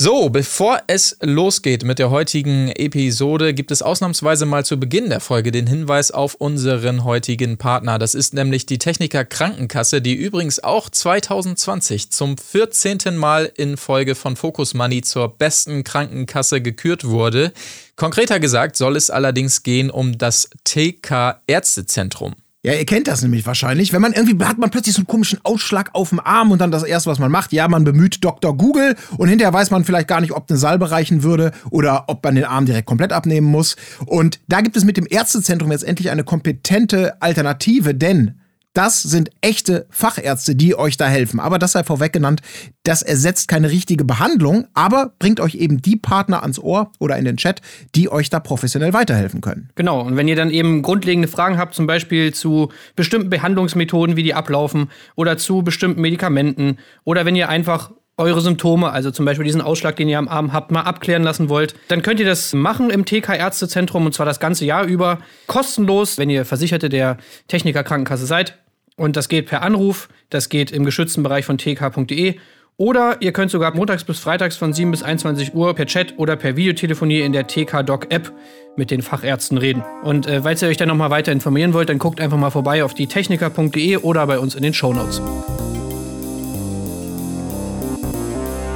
So, bevor es losgeht mit der heutigen Episode, gibt es ausnahmsweise mal zu Beginn der Folge den Hinweis auf unseren heutigen Partner. Das ist nämlich die Techniker Krankenkasse, die übrigens auch 2020 zum 14. Mal in Folge von Focus Money zur besten Krankenkasse gekürt wurde. Konkreter gesagt soll es allerdings gehen um das TK Ärztezentrum. Ja, ihr kennt das nämlich wahrscheinlich. Wenn man irgendwie hat man plötzlich so einen komischen Ausschlag auf dem Arm und dann das erste, was man macht, ja, man bemüht Dr. Google und hinterher weiß man vielleicht gar nicht, ob eine Salbe reichen würde oder ob man den Arm direkt komplett abnehmen muss. Und da gibt es mit dem Ärztezentrum jetzt endlich eine kompetente Alternative, denn das sind echte Fachärzte, die euch da helfen. Aber das sei vorweg genannt, das ersetzt keine richtige Behandlung, aber bringt euch eben die Partner ans Ohr oder in den Chat, die euch da professionell weiterhelfen können. Genau, und wenn ihr dann eben grundlegende Fragen habt, zum Beispiel zu bestimmten Behandlungsmethoden, wie die ablaufen, oder zu bestimmten Medikamenten, oder wenn ihr einfach eure Symptome, also zum Beispiel diesen Ausschlag, den ihr am Arm habt, mal abklären lassen wollt, dann könnt ihr das machen im TK-Ärztezentrum und zwar das ganze Jahr über. Kostenlos, wenn ihr Versicherte der Techniker Krankenkasse seid. Und das geht per Anruf, das geht im geschützten Bereich von tk.de. Oder ihr könnt sogar montags bis freitags von 7 bis 21 Uhr per Chat oder per Videotelefonie in der TK-Doc-App mit den Fachärzten reden. Und äh, falls ihr euch dann nochmal weiter informieren wollt, dann guckt einfach mal vorbei auf die techniker.de oder bei uns in den Shownotes.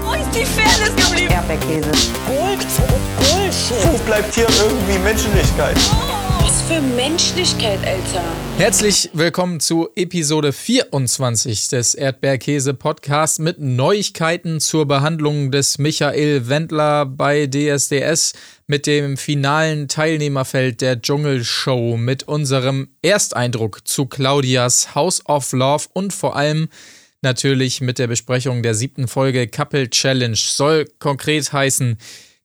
Wo ist die Fairness geblieben? Erdbeerkäse. Gold, Bullshit. Wo bleibt hier irgendwie Menschlichkeit? Was für Menschlichkeit, Alter. Herzlich willkommen zu Episode 24 des Erdbeerkäse Podcasts mit Neuigkeiten zur Behandlung des Michael Wendler bei DSDS mit dem finalen Teilnehmerfeld der Dschungelshow, mit unserem Ersteindruck zu Claudias House of Love und vor allem natürlich mit der Besprechung der siebten Folge Couple Challenge. Soll konkret heißen,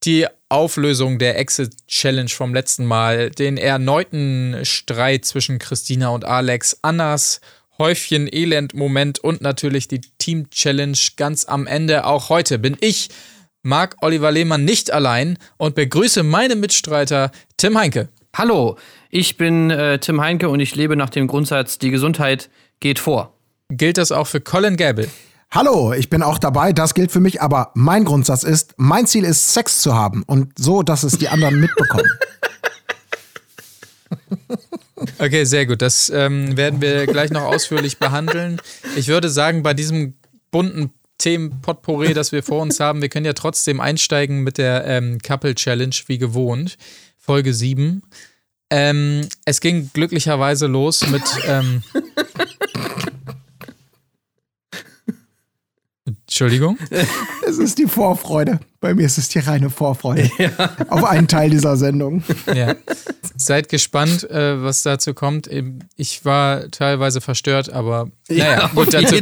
die Auflösung der Exit Challenge vom letzten Mal, den erneuten Streit zwischen Christina und Alex, Annas Häufchen Elend Moment und natürlich die Team Challenge ganz am Ende. Auch heute bin ich, Marc Oliver Lehmann, nicht allein und begrüße meine Mitstreiter Tim Heinke. Hallo, ich bin äh, Tim Heinke und ich lebe nach dem Grundsatz, die Gesundheit geht vor. Gilt das auch für Colin Gable? Hallo, ich bin auch dabei, das gilt für mich, aber mein Grundsatz ist, mein Ziel ist, Sex zu haben und so, dass es die anderen mitbekommen. Okay, sehr gut. Das ähm, werden wir gleich noch ausführlich behandeln. Ich würde sagen, bei diesem bunten Themenpotpourri, das wir vor uns haben, wir können ja trotzdem einsteigen mit der ähm, Couple Challenge wie gewohnt. Folge 7. Ähm, es ging glücklicherweise los mit. Ähm, Entschuldigung. Es ist die Vorfreude. Bei mir ist es die reine Vorfreude. Auf einen Teil dieser Sendung. Ja. Seid gespannt, äh, was dazu kommt. Eben, Ich war teilweise verstört, aber naja, gut, auf dazu,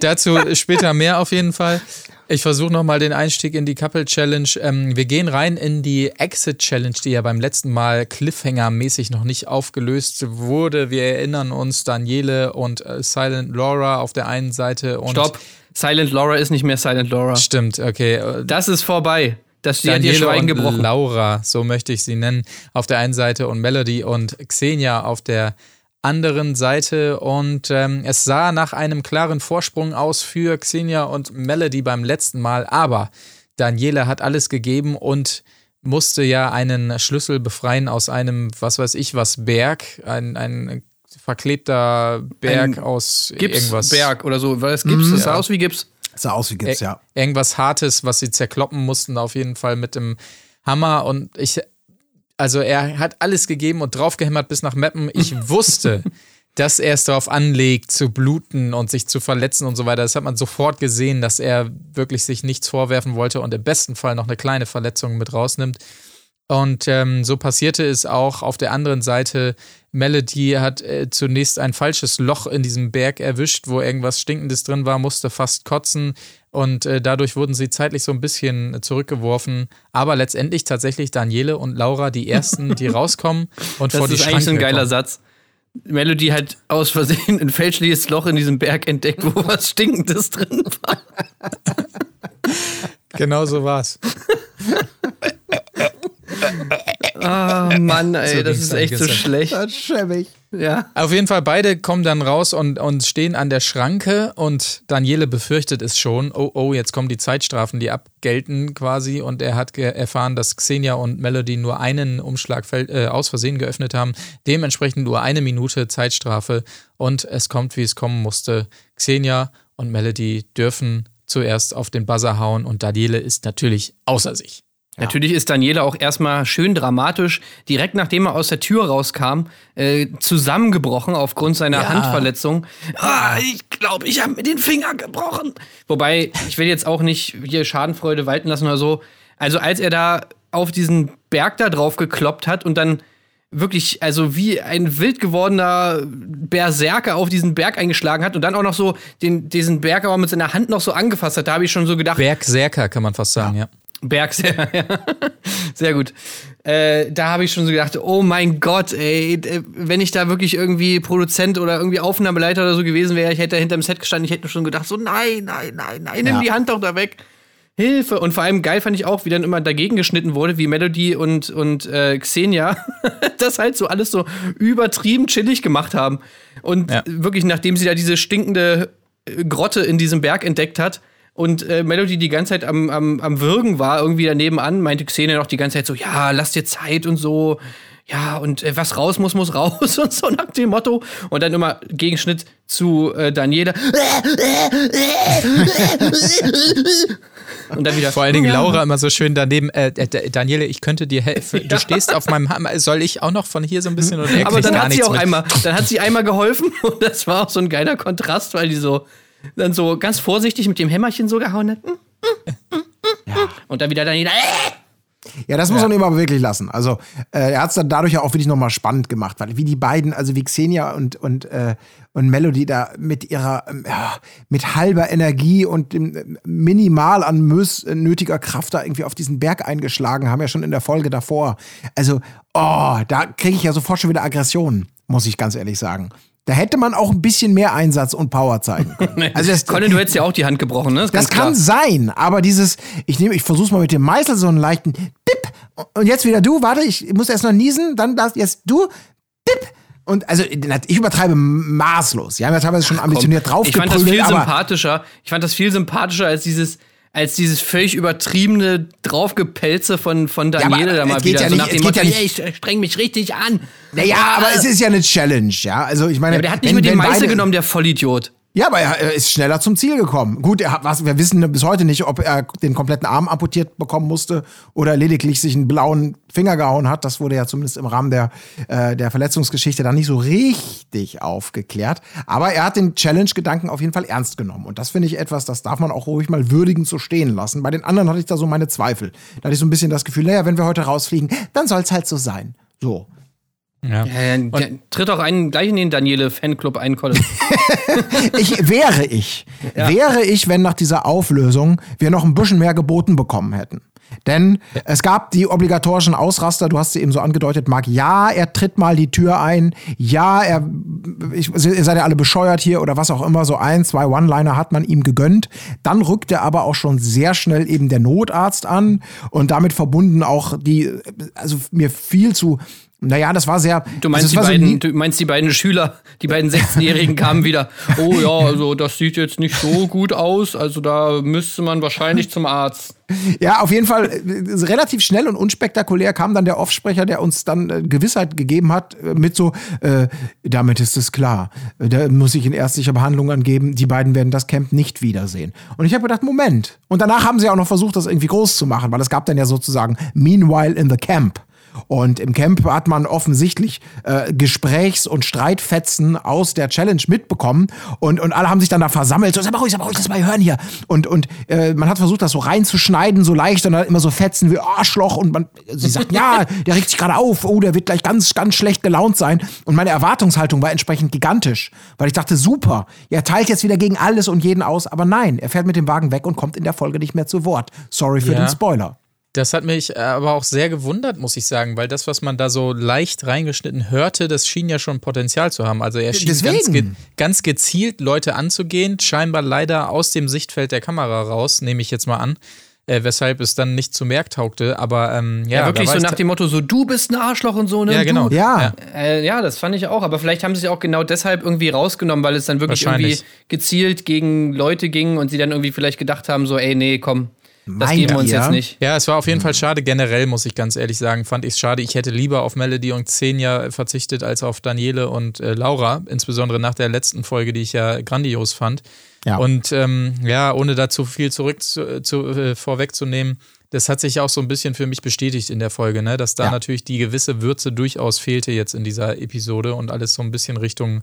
dazu später mehr auf jeden Fall. Ich versuche nochmal den Einstieg in die Couple Challenge. Ähm, wir gehen rein in die Exit Challenge, die ja beim letzten Mal Cliffhanger-mäßig noch nicht aufgelöst wurde. Wir erinnern uns Daniele und äh, Silent Laura auf der einen Seite und. Stopp. Silent Laura ist nicht mehr Silent Laura. Stimmt, okay. Das ist vorbei. Das die hat ihr Schweigen gebrochen. Laura, so möchte ich sie nennen, auf der einen Seite und Melody und Xenia auf der anderen Seite. Und ähm, es sah nach einem klaren Vorsprung aus für Xenia und Melody beim letzten Mal, aber Daniele hat alles gegeben und musste ja einen Schlüssel befreien aus einem, was weiß ich was, Berg, ein, ein verklebter Berg Ein aus irgendwas. Gipsberg oder so. Was Gips? Das sah aus wie Gips. Sah aus wie Gips, ja. irgendwas Hartes, was sie zerkloppen mussten, auf jeden Fall mit dem Hammer. Und ich, also er hat alles gegeben und draufgehämmert bis nach Meppen. Ich wusste, dass er es darauf anlegt, zu bluten und sich zu verletzen und so weiter. Das hat man sofort gesehen, dass er wirklich sich nichts vorwerfen wollte und im besten Fall noch eine kleine Verletzung mit rausnimmt. Und ähm, so passierte es auch auf der anderen Seite. Melody hat äh, zunächst ein falsches Loch in diesem Berg erwischt, wo irgendwas Stinkendes drin war, musste fast kotzen und äh, dadurch wurden sie zeitlich so ein bisschen zurückgeworfen. Aber letztendlich tatsächlich Daniele und Laura die ersten, die rauskommen und Das vor die ist eigentlich so ein geiler kommen. Satz. Melody hat aus Versehen ein fälschliches Loch in diesem Berg entdeckt, wo was Stinkendes drin war. Genau so war's. Ah, Mann, ey, So das ist echt so gestern. schlecht. Das ist schäbig. Ja. Auf jeden Fall, beide kommen dann raus und, und stehen an der Schranke und Daniele befürchtet es schon. Oh, oh, jetzt kommen die Zeitstrafen, die abgelten quasi. Und er hat erfahren, dass Xenia und Melody nur einen Umschlag äh, aus Versehen geöffnet haben. Dementsprechend nur eine Minute Zeitstrafe. Und es kommt, wie es kommen musste. Xenia und Melody dürfen zuerst auf den Buzzer hauen und Daniele ist natürlich außer sich. Natürlich ist Daniela auch erstmal schön dramatisch, direkt nachdem er aus der Tür rauskam, äh, zusammengebrochen aufgrund seiner Handverletzung. Ah, ich glaube, ich habe mir den Finger gebrochen. Wobei, ich will jetzt auch nicht hier Schadenfreude walten lassen oder so. Also als er da auf diesen Berg da drauf gekloppt hat und dann wirklich, also wie ein wild gewordener Berserker auf diesen Berg eingeschlagen hat und dann auch noch so den, diesen Berg aber mit seiner Hand noch so angefasst hat, da habe ich schon so gedacht, Bergserker kann man fast sagen, ja. Berg, sehr, ja. sehr gut. Äh, da habe ich schon so gedacht, oh mein Gott, ey, äh, wenn ich da wirklich irgendwie Produzent oder irgendwie Aufnahmeleiter oder so gewesen wäre, ich hätte da hinterm Set gestanden, ich hätte schon gedacht, so nein, nein, nein, nein, nimm Ja. die Hand doch da weg. Hilfe! Und vor allem geil fand ich auch, wie dann immer dagegen geschnitten wurde, wie Melody und, und äh, Xenia das halt so alles so übertrieben chillig gemacht haben. Und Ja. wirklich, nachdem sie da diese stinkende äh, Grotte in diesem Berg entdeckt hat und äh, Melody die ganze Zeit am, am, am Würgen war, irgendwie daneben an, meinte Xenia noch die ganze Zeit so, ja, lass dir Zeit und so. Ja, und äh, was raus muss, muss raus und so nach dem Motto. Und dann immer Gegenschnitt zu äh, Daniela. Und dann wieder. Vor allen Dingen Laura immer so schön daneben. Äh, äh, Daniele, ich könnte dir helfen. Du stehst auf meinem Hammer. Soll ich auch noch von hier so ein bisschen? Und er Aber dann hat sie auch mit. einmal, dann hat sie einmal geholfen und das war auch so ein geiler Kontrast, weil die so dann so ganz vorsichtig mit dem Hämmerchen so gehauen hat. Und dann wieder Daniela. Ja, das muss man ihm aber wirklich lassen. Also, äh, er hat es dann dadurch ja auch wirklich nochmal spannend gemacht, weil wie die beiden, also wie Xenia und, und, äh, und Melody da mit ihrer, ähm, ja, mit halber Energie und dem, äh, minimal an Mös, äh, nötiger Kraft da irgendwie auf diesen Berg eingeschlagen haben, ja schon in der Folge davor. Also, oh, da kriege ich ja sofort schon wieder Aggressionen, muss ich ganz ehrlich sagen. Da hätte man auch ein bisschen mehr Einsatz und Power zeigen können. Also das, Colin, du hättest ja auch die Hand gebrochen, ne? Ist das ganz klar. kann sein, aber dieses, ich nehme, ich versuch's mal mit dem Meißel so einen leichten Dip und jetzt wieder du, warte, ich muss erst noch niesen, dann das, jetzt du, Dip. Und also ich übertreibe maßlos. Ja, wir haben ja teilweise schon ambitioniert Ich fand das viel sympathischer. Ich fand das viel sympathischer als dieses als dieses völlig übertriebene Draufgepelze von, von Daniele aber da mal wieder. ja so nicht- nach dem Motto, ja nicht- "Ey, ich streng mich richtig an. naja, aber es ist ja eine Challenge, ja. Also ich meine, Ja, aber der hat nicht wenn- mit dem Meißel genommen, der Vollidiot. Ja, aber er, ist schneller zum Ziel gekommen. Gut, er hat was, wir wissen bis heute nicht, ob er den kompletten Arm amputiert bekommen musste oder lediglich sich einen blauen Finger gehauen hat. Das wurde ja zumindest im Rahmen der, äh, der Verletzungsgeschichte dann nicht so richtig aufgeklärt. Aber er hat den Challenge-Gedanken auf jeden Fall ernst genommen. Und das finde ich etwas, das darf man auch ruhig mal würdigend so stehen lassen. Bei den anderen hatte ich da so meine Zweifel. Da hatte ich so ein bisschen das Gefühl, naja, wenn wir heute rausfliegen, dann soll es halt so sein. So. Ja. Äh, tritt auch einen gleich in den Daniele-Fanclub ein, Colin. Ich wäre ich. Wäre ich, wenn nach dieser Auflösung wir noch ein bisschen mehr geboten bekommen hätten. Denn es gab die obligatorischen Ausraster, du hast sie eben so angedeutet, Marc. Ja, er tritt mal die Tür ein. Ja, er, ich, ihr seid ja alle bescheuert hier oder was auch immer. So ein, zwei One-Liner hat man ihm gegönnt. Dann rückte aber auch schon sehr schnell eben der Notarzt an und damit verbunden auch die, also mir viel zu, naja, das war sehr. Du meinst, das die so beiden, nie- du meinst die beiden Schüler, die beiden 16-Jährigen kamen wieder. Oh ja, also das sieht jetzt nicht so gut aus. Also da müsste man wahrscheinlich zum Arzt. Ja, auf jeden Fall äh, relativ schnell und unspektakulär kam dann der Offsprecher, der uns dann äh, Gewissheit gegeben hat, äh, mit so, äh, damit ist es klar. Da muss ich in ärztlicher Behandlung angeben, die beiden werden das Camp nicht wiedersehen. Und ich habe gedacht, Moment. Und danach haben sie auch noch versucht, das irgendwie groß zu machen, weil es gab dann ja sozusagen Meanwhile in the Camp. Und im Camp hat man offensichtlich äh, Gesprächs- und Streitfetzen aus der Challenge mitbekommen. Und, und alle haben sich dann da versammelt. So, sag mal ruhig, sag mal ruhig, das mal hören hier. Und, und äh, man hat versucht, das so reinzuschneiden, so leicht. Und dann immer so Fetzen wie Arschloch. Und man, sie sagt, ja, der regt sich gerade auf. Oh, der wird gleich ganz, ganz schlecht gelaunt sein. Und meine Erwartungshaltung war entsprechend gigantisch. Weil ich dachte, super, er teilt jetzt wieder gegen alles und jeden aus. Aber nein, er fährt mit dem Wagen weg und kommt in der Folge nicht mehr zu Wort. Sorry für Ja. den Spoiler. Das hat mich äh, aber auch sehr gewundert, muss ich sagen, weil das, was man da so leicht reingeschnitten hörte, das schien ja schon Potenzial zu haben. Also er schien ganz, ge ganz gezielt Leute anzugehen, scheinbar leider aus dem Sichtfeld der Kamera raus, nehme ich jetzt mal an. äh, weshalb es dann nicht zu Merk taugte. Aber ähm, ja, Ja, wirklich so nach dem Motto, so du bist ein Arschloch und so, ne? Ja, genau. Du. Ja. Äh, ja, das fand ich auch. Aber vielleicht haben sie es auch genau deshalb irgendwie rausgenommen, weil es dann wirklich irgendwie gezielt gegen Leute ging und sie dann irgendwie vielleicht gedacht haben, so, ey, nee, komm, das Meint geben wir uns ihr? jetzt nicht. Ja, es war auf jeden Fall schade. Generell muss ich ganz ehrlich sagen, fand ich es schade. Ich hätte lieber auf Melody und Xenia verzichtet als auf Daniele und äh, Laura, insbesondere nach der letzten Folge, die ich ja grandios fand. Ja. Und ähm, ja, ohne da zu viel zurück zu, zu, äh, vorwegzunehmen, das hat sich auch so ein bisschen für mich bestätigt in der Folge, ne? dass da Ja. natürlich die gewisse Würze durchaus fehlte jetzt in dieser Episode und alles so ein bisschen Richtung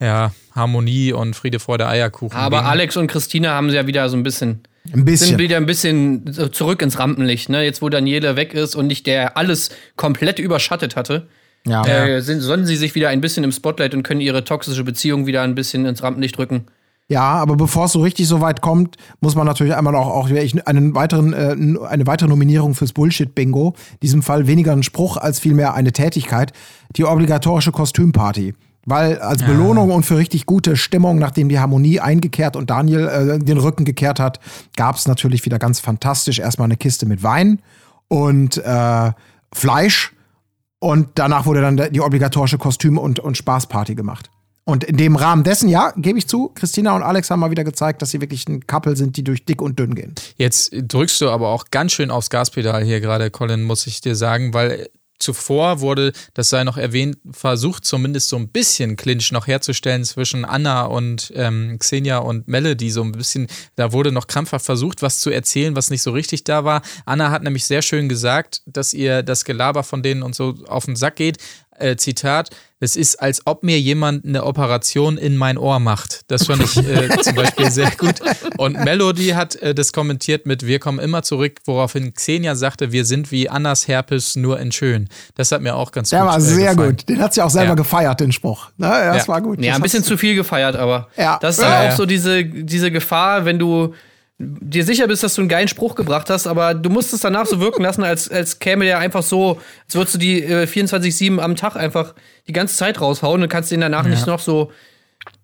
ja, Harmonie und Friede, Freude, Eierkuchen. Aber ging. Alex und Christina haben sie ja wieder so ein bisschen, Ein sind bisschen. wieder ein bisschen zurück ins Rampenlicht, ne? Jetzt, wo Daniele weg ist und nicht der alles komplett überschattet hatte. Ja. Äh, sind, sonnen sie sich wieder ein bisschen im Spotlight und können ihre toxische Beziehung wieder ein bisschen ins Rampenlicht rücken. Ja, aber bevor es so richtig so weit kommt, muss man natürlich einmal auch, auch einen weiteren, äh, eine weitere Nominierung fürs Bullshit-Bingo. In diesem Fall weniger ein Spruch als vielmehr eine Tätigkeit. Die obligatorische Kostümparty. Weil als Belohnung und für richtig gute Stimmung, nachdem die Harmonie eingekehrt und Daniel äh, den Rücken gekehrt hat, gab es natürlich wieder ganz fantastisch erstmal eine Kiste mit Wein und äh, Fleisch. Und danach wurde dann die obligatorische Kostüm- und, und Spaßparty gemacht. Und in dem Rahmen dessen, ja, gebe ich zu, Christina und Alex haben mal wieder gezeigt, dass sie wirklich ein Couple sind, die durch dick und dünn gehen. Jetzt drückst du aber auch ganz schön aufs Gaspedal hier gerade, Colin, muss ich dir sagen, weil zuvor wurde, das sei noch erwähnt, versucht zumindest so ein bisschen Clinch noch herzustellen zwischen Anna und ähm, Xenia und Melody, so ein bisschen, da wurde noch krampfhaft versucht, was zu erzählen, was nicht so richtig da war. Anna hat nämlich sehr schön gesagt, dass ihr das Gelaber von denen und so auf den Sack geht. Äh, Zitat, es ist, als ob mir jemand eine Operation in mein Ohr macht. Das fand ich äh, zum Beispiel sehr gut. Und Melody hat äh, das kommentiert mit Wir kommen immer zurück, woraufhin Xenia sagte, wir sind wie Annas Herpes nur in schön. Das hat mir auch ganz Der gut war äh, sehr gefallen. gut. Den hat sie auch selber Ja. gefeiert, den Spruch. Ne, ja, das Ja. war gut. Ja, Das ein bisschen zu viel gefeiert, aber Ja. das ist dann Ja, auch so diese, diese Gefahr, wenn du dir sicher bist, dass du einen geilen Spruch gebracht hast, aber du musst es danach so wirken lassen, als, als käme der einfach so, als würdest du die äh, 24-7 am Tag einfach die ganze Zeit raushauen und kannst den danach nicht noch so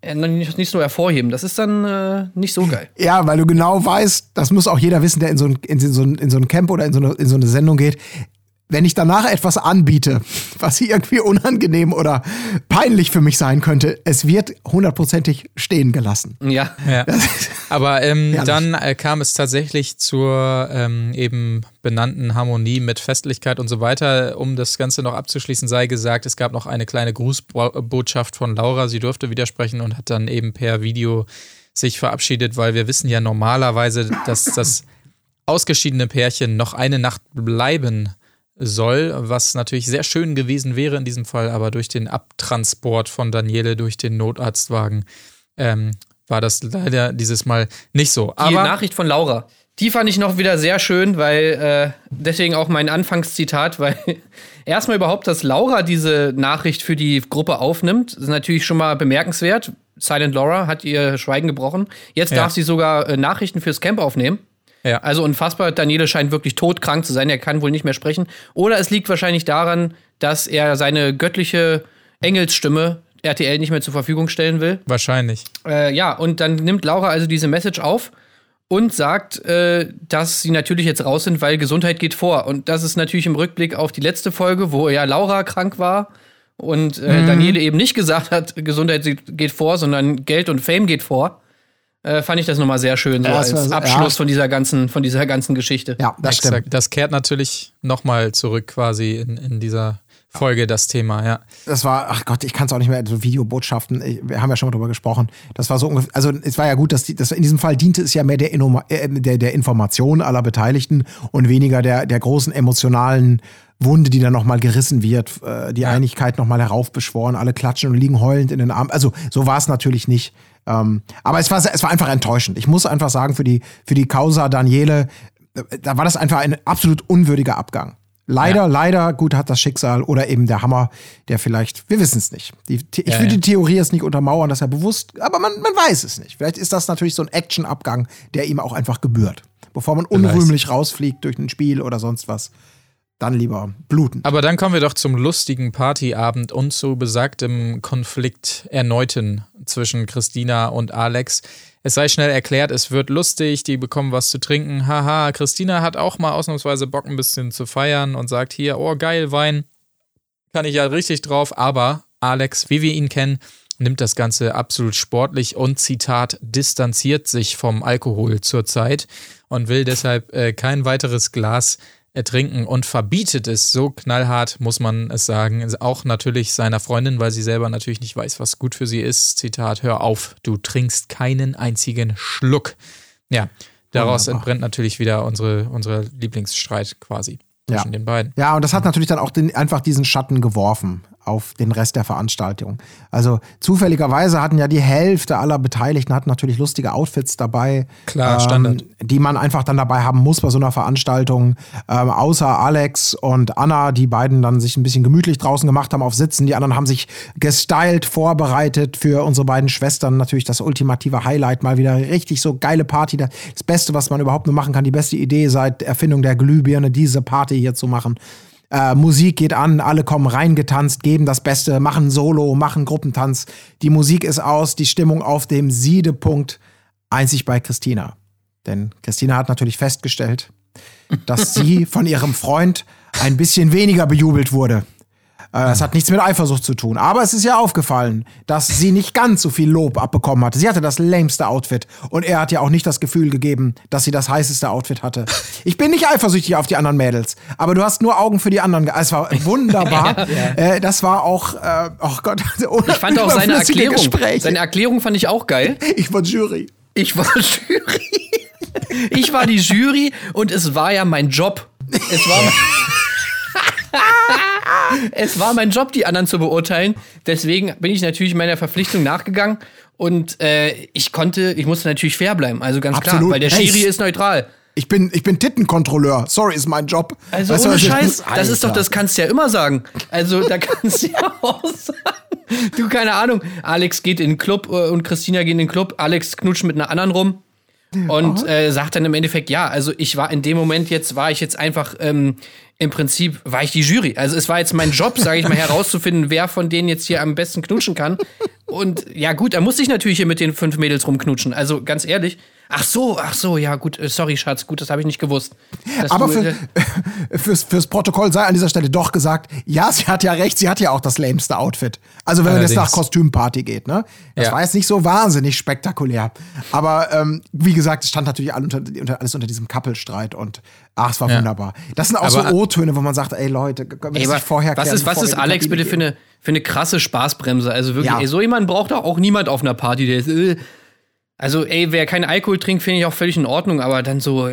äh, nicht, nicht so hervorheben. Das ist dann äh, nicht so geil. Ja, weil du genau weißt, das muss auch jeder wissen, der in so ein, in so ein, in so ein Camp oder in so, eine, in so eine Sendung geht. Wenn ich danach etwas anbiete, was irgendwie unangenehm oder peinlich für mich sein könnte, es wird hundertprozentig stehen gelassen. Ja. Ja. Aber ähm, dann äh, kam es tatsächlich zur ähm, eben benannten Harmonie mit Festlichkeit und so weiter. Um das Ganze noch abzuschließen, sei gesagt, es gab noch eine kleine Grußbotschaft von Laura. Sie durfte widersprechen und hat dann eben per Video sich verabschiedet, weil wir wissen ja normalerweise, dass das ausgeschiedene Pärchen noch eine Nacht bleiben soll, was natürlich sehr schön gewesen wäre in diesem Fall, aber durch den Abtransport von Daniele durch den Notarztwagen ähm, war das leider dieses Mal nicht so. Die Aber Nachricht von Laura. Die fand ich noch wieder sehr schön, weil äh, deswegen auch mein Anfangszitat, weil erstmal überhaupt, dass Laura diese Nachricht für die Gruppe aufnimmt, ist natürlich schon mal bemerkenswert. Silent Laura hat ihr Schweigen gebrochen. Jetzt Ja. darf sie sogar äh, Nachrichten fürs Camp aufnehmen. Ja, Also unfassbar. Daniele scheint wirklich todkrank zu sein. Er kann wohl nicht mehr sprechen. Oder es liegt wahrscheinlich daran, dass er seine göttliche Engelsstimme RTL nicht mehr zur Verfügung stellen will. wahrscheinlich. Äh, ja, und dann nimmt Laura also diese Message auf und sagt, äh, dass sie natürlich jetzt raus sind, weil Gesundheit geht vor. Und das ist natürlich im Rückblick auf die letzte Folge, wo ja Laura krank war und äh, Daniele eben nicht gesagt hat, Gesundheit geht vor, sondern Geld und Fame geht vor. Äh, fand ich das nochmal sehr schön, so Ja, als war- Abschluss ja. von dieser ganzen, von dieser ganzen Geschichte. Ja, das stimmt. Exakt. Das kehrt natürlich nochmal zurück quasi in, in dieser Folge, das Thema, ja. Das war, ach Gott, ich kann es auch nicht mehr, so Videobotschaften, ich, wir haben ja schon mal drüber gesprochen. Das war so ungefähr, also es war ja gut, dass die, das, in diesem Fall diente es ja mehr der, Innoma, äh, der, der Information aller Beteiligten und weniger der, der großen emotionalen Wunde, die dann nochmal gerissen wird, äh, die Einigkeit nochmal heraufbeschworen, alle klatschen und liegen heulend in den Armen. Also so war es natürlich nicht. Ähm, aber es war, es war einfach enttäuschend. Ich muss einfach sagen, für die, für die Causa Daniele, äh, da war das einfach ein absolut unwürdiger Abgang. Leider, leider, gut hat das Schicksal oder eben der Hammer, der vielleicht, wir wissen es nicht. Die, ich Ja, will ja. die Theorie jetzt nicht untermauern, dass er bewusst, aber man, man weiß es nicht. Vielleicht ist das natürlich so ein Action-Abgang, der ihm auch einfach gebührt. Bevor man unrühmlich rausfliegt durch ein Spiel oder sonst was, dann lieber bluten. Aber dann kommen wir doch zum lustigen Partyabend und zu besagtem Konflikt erneuten zwischen Christina und Alex. es sei schnell erklärt, es wird lustig, die bekommen was zu trinken. Haha, Christina hat auch mal ausnahmsweise Bock, ein bisschen zu feiern und sagt hier, oh geil, Wein, kann ich ja richtig drauf. Aber Alex, wie wir ihn kennen, nimmt das Ganze absolut sportlich und Zitat distanziert sich vom Alkohol zurzeit und will deshalb äh, kein weiteres Glas ertrinken und verbietet es so knallhart, muss man es sagen, auch natürlich seiner Freundin, weil sie selber natürlich nicht weiß, was gut für sie ist. Zitat, hör auf, du trinkst keinen einzigen Schluck. Ja, daraus Wunderbar. entbrennt natürlich wieder unsere, unsere Lieblingsstreit quasi zwischen Ja. den beiden. Ja, und das hat natürlich dann auch den, einfach diesen Schatten geworfen auf den Rest der Veranstaltung. Also zufälligerweise hatten ja die Hälfte aller Beteiligten hatten natürlich lustige Outfits dabei. Klar, Standard. Die man einfach dann dabei haben muss bei so einer Veranstaltung. Ähm, außer Alex und Anna, die beiden dann sich ein bisschen gemütlich draußen gemacht haben auf Sitzen. Die anderen haben sich gestylt, vorbereitet für unsere beiden Schwestern. Natürlich das ultimative Highlight, mal wieder richtig so geile Party. Das Beste, was man überhaupt nur machen kann, die beste Idee seit Erfindung der Glühbirne, diese Party hier zu machen. Äh, Musik geht an, alle kommen reingetanzt, geben das Beste, machen Solo, machen Gruppentanz. Die Musik ist aus, die Stimmung auf dem Siedepunkt, einzig bei Christina. Denn Christina hat natürlich festgestellt, dass sie von ihrem Freund ein bisschen weniger bejubelt wurde. Äh, Das hat nichts mit Eifersucht zu tun. Aber es ist ja aufgefallen, dass sie nicht ganz so viel Lob abbekommen hatte. Sie hatte das lämste Outfit. Und er hat ja auch nicht das Gefühl gegeben, dass sie das heißeste Outfit hatte. Ich bin nicht eifersüchtig auf die anderen Mädels. Aber du hast nur Augen für die anderen. Es war wunderbar. Äh, das war auch, äh, oh Gott. Ich fand auch seine Erklärung. Gespräche. Seine Erklärung fand ich auch geil. ich war Jury. Ich war Jury. Ich war die Jury und es war ja mein Job. Es war, es war mein Job, die anderen zu beurteilen. Deswegen bin ich natürlich meiner Verpflichtung nachgegangen und äh, ich konnte, ich musste natürlich fair bleiben. Also ganz klar, Absolut. weil der Schiri ist neutral. Ich bin, ich bin Tittenkontrolleur. Sorry, ist mein Job. Also Weißt ohne was Scheiß, das ist doch, das kannst du ja immer sagen. Also da kannst du ja auch sagen. Du, keine Ahnung, Alex geht in den Club äh, und Christina geht in den Club, Alex knutscht mit einer anderen rum und äh, sagt dann im Endeffekt, ja, also ich war in dem Moment jetzt, war ich jetzt einfach, ähm, im Prinzip war ich die Jury. Also es war jetzt mein Job, sage ich mal, herauszufinden, wer von denen jetzt hier am besten knutschen kann. Und ja gut, da musste ich natürlich hier mit den fünf Mädels rumknutschen. Also ganz ehrlich. Ach so, ach so, ja gut, äh, sorry Schatz, gut, das habe ich nicht gewusst. Aber du, für, äh, fürs, fürs Protokoll sei an dieser Stelle doch gesagt, ja, sie hat ja recht, sie hat ja auch das lämste Outfit. Also wenn man jetzt nach Allerdings. Kostümparty geht, ne? Das Ja. war jetzt nicht so wahnsinnig spektakulär. Aber ähm, wie gesagt, es stand natürlich all unter, unter, alles unter diesem Kappelstreit und ach, es war Ja. wunderbar. Das sind auch Aber- so O-Töne, wo man sagt, ey Leute, können wir Ey, das vorher was ist, was ist Alex bitte für eine, für eine krasse Spaßbremse? Also wirklich, Ja. ey, so jemand braucht doch auch niemand auf einer Party. Der ist, äh, also, ey, wer keinen Alkohol trinkt, finde ich auch völlig in Ordnung, aber dann so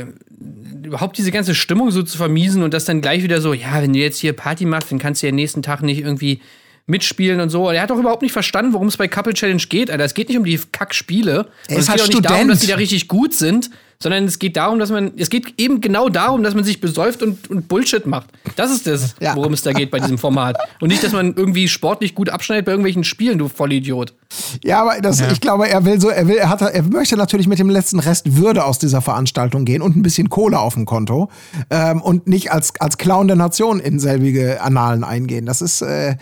überhaupt diese ganze Stimmung so zu vermiesen und das dann gleich wieder so, ja, wenn du jetzt hier Party machst, dann kannst du ja nächsten Tag nicht irgendwie mitspielen und so. Er hat doch überhaupt nicht verstanden, worum es bei Couple Challenge geht, Alter. Es geht nicht um die Kackspiele. Und ist es halt geht auch nicht darum, Student. dass die da richtig gut sind, sondern es geht darum, dass man, es geht eben genau darum, dass man sich besäuft und, und Bullshit macht. Das ist das, Ja. worum es da geht bei diesem Format. Und nicht, dass man irgendwie sportlich gut abschneidet bei irgendwelchen Spielen, du Vollidiot. Ja, aber das, ich glaube, er will so, er will, er hat, er möchte natürlich mit dem letzten Rest Würde aus dieser Veranstaltung gehen und ein bisschen Kohle auf dem Konto ähm, und nicht als, als Clown der Nation in selbige Annalen eingehen. Das ist, äh,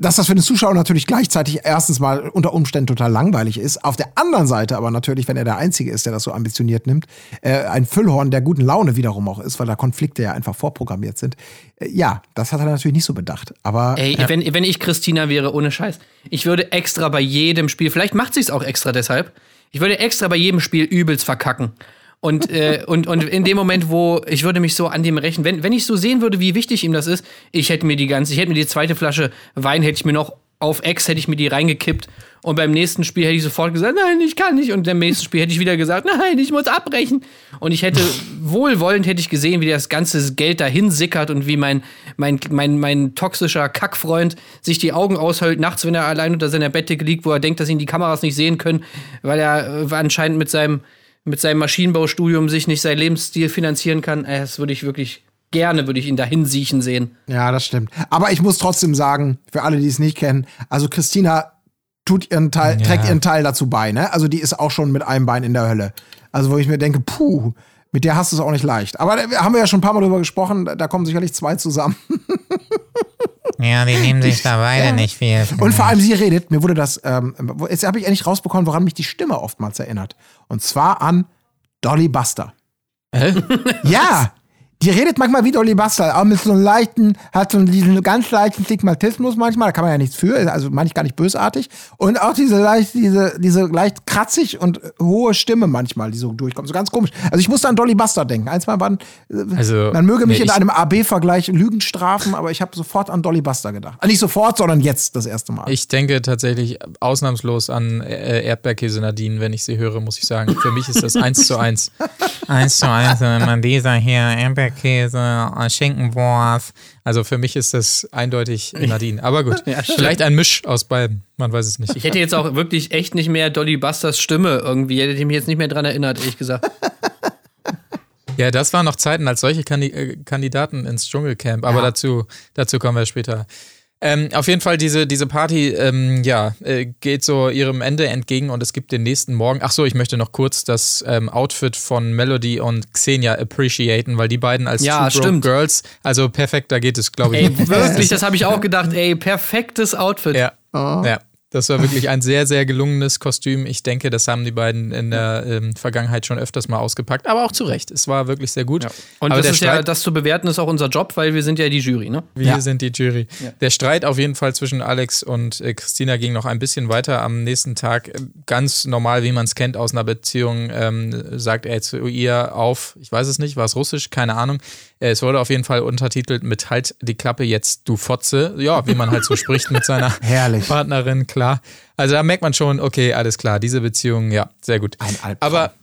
dass das für den Zuschauer natürlich gleichzeitig erstens mal unter Umständen total langweilig ist. Auf der anderen Seite aber natürlich, wenn er der Einzige ist, der das so ambitioniert nimmt, äh, ein Füllhorn der guten Laune wiederum auch ist, weil da Konflikte ja einfach vorprogrammiert sind. Äh, ja, das hat er natürlich nicht so bedacht. Aber Ey, wenn, wenn ich Christina wäre, ohne Scheiß, ich würde extra bei jedem Spiel, vielleicht macht sie es auch extra deshalb, ich würde extra bei jedem Spiel übelst verkacken. Und, äh, und, und in dem Moment, wo ich würde mich so an dem rächen, wenn, wenn ich so sehen würde, wie wichtig ihm das ist, ich hätte mir die ganze, ich hätte mir die zweite Flasche Wein, hätte ich mir noch auf Ex, hätte ich mir die reingekippt. Und beim nächsten Spiel hätte ich sofort gesagt, nein, ich kann nicht. Und beim nächsten Spiel hätte ich wieder gesagt, nein, ich muss abbrechen. Und ich hätte, wohlwollend hätte ich gesehen, wie das ganze Geld dahin sickert und wie mein, mein, mein, mein toxischer Kackfreund sich die Augen aushält nachts, wenn er allein unter seiner Bettdecke liegt, wo er denkt, dass ihn die Kameras nicht sehen können, weil er äh, anscheinend mit seinem, mit seinem Maschinenbaustudium sich nicht seinen Lebensstil finanzieren kann. Äh, Das würde ich wirklich gerne, würde ich ihn dahin siechen sehen. Ja, das stimmt. Aber ich muss trotzdem sagen, für alle, die es nicht kennen, also Christina tut ihren Teil, Ja. trägt ihren Teil dazu bei, ne? Also die ist auch schon mit einem Bein in der Hölle. Also wo ich mir denke, puh, mit der hast du es auch nicht leicht. Aber da haben wir ja schon ein paar Mal drüber gesprochen, da, da kommen sicherlich zwei zusammen. Ja, die nehmen sich da beide nicht viel. Und vor allem sie redet, mir wurde das, ähm, jetzt habe ich endlich rausbekommen, woran mich die Stimme oftmals erinnert. Und zwar an Dolly Buster. Hä? Ja, die redet manchmal wie Dolly Buster, aber mit so einem leichten, hat so diesen ganz leichten Stigmatismus manchmal, da kann man ja nichts für, also meine ich gar nicht bösartig. Und auch diese leicht, diese, diese leicht kratzig und hohe Stimme manchmal, die so durchkommt, so ganz komisch. Also ich musste an Dolly Buster denken. Eins mal waren, Also, man möge mich nee, in einem AB-Vergleich Lügen strafen, aber ich habe sofort an Dolly Buster gedacht. Ah, nicht sofort, sondern jetzt das erste Mal. Ich denke tatsächlich ausnahmslos an äh, Erdbeerkäse Nadine, wenn ich sie höre, muss ich sagen. Für mich ist das eins zu eins. Eins zu eins, wenn man dieser hier, Erdbeerkäse, äh, Schinkenwurst. Also für mich ist das eindeutig Nadine. Aber gut, vielleicht ein Misch aus beiden. Man weiß es nicht. Ich hätte jetzt auch wirklich echt nicht mehr Dolly Busters Stimme irgendwie, hätte ich mich jetzt nicht mehr dran erinnert, ehrlich gesagt. Ja, das waren noch Zeiten als solche Kandi äh, Kandidaten ins Dschungelcamp, aber dazu, dazu kommen wir später. Ähm, auf jeden Fall, diese, diese Party, ähm, ja, äh, geht so ihrem Ende entgegen und es gibt den nächsten Morgen. Ach so, ich möchte noch kurz das ähm, Outfit von Melody und Xenia appreciaten, weil die beiden als Ja, Two Broke stimmt. Girls, also perfekt, da geht es, glaube ich. Ey, wirklich, das habe ich auch gedacht, ey, perfektes Outfit. Ja. ja. Das war wirklich ein sehr, sehr gelungenes Kostüm. Ich denke, das haben die beiden in der ähm, Vergangenheit schon öfters mal ausgepackt, aber auch zu Recht. Es war wirklich sehr gut. Und aber das ist ja, Streit, das zu bewerten ist auch unser Job, weil wir sind ja die Jury, ne? wir sind die Jury. Der Streit auf jeden Fall zwischen Alex und äh, Christina ging noch ein bisschen weiter. Am nächsten Tag, äh, ganz normal, wie man es kennt aus einer Beziehung, ähm, sagt er zu ihr auf, ich weiß es nicht, war es russisch, keine Ahnung. Äh, Es wurde auf jeden Fall untertitelt mit Halt die Klappe jetzt, du Fotze. Ja, wie man halt so spricht mit seiner Herrlich. Partnerin, klar. Also da merkt man schon, okay, alles klar, diese Beziehung, ja, sehr gut. Ein Albtraum. Aber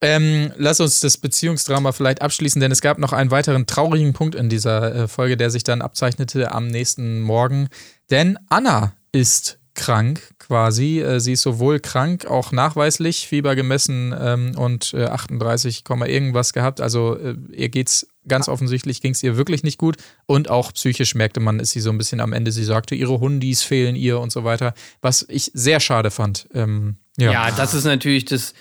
ähm, lass uns das Beziehungsdrama vielleicht abschließen, denn es gab noch einen weiteren traurigen Punkt in dieser äh, Folge, der sich dann abzeichnete am nächsten Morgen. Denn Anna ist krank quasi. Äh, sie ist sowohl krank, auch nachweislich, Fieber gemessen ähm, und äh, 38, Komma irgendwas gehabt. Also äh, ihr geht's ganz offensichtlich, ging es ihr wirklich nicht gut. Und auch psychisch merkte man, ist sie so ein bisschen am Ende. Sie sagte, ihre Hundis fehlen ihr und so weiter. Was ich sehr schade fand. Ähm, ja. Ja, das ist natürlich das.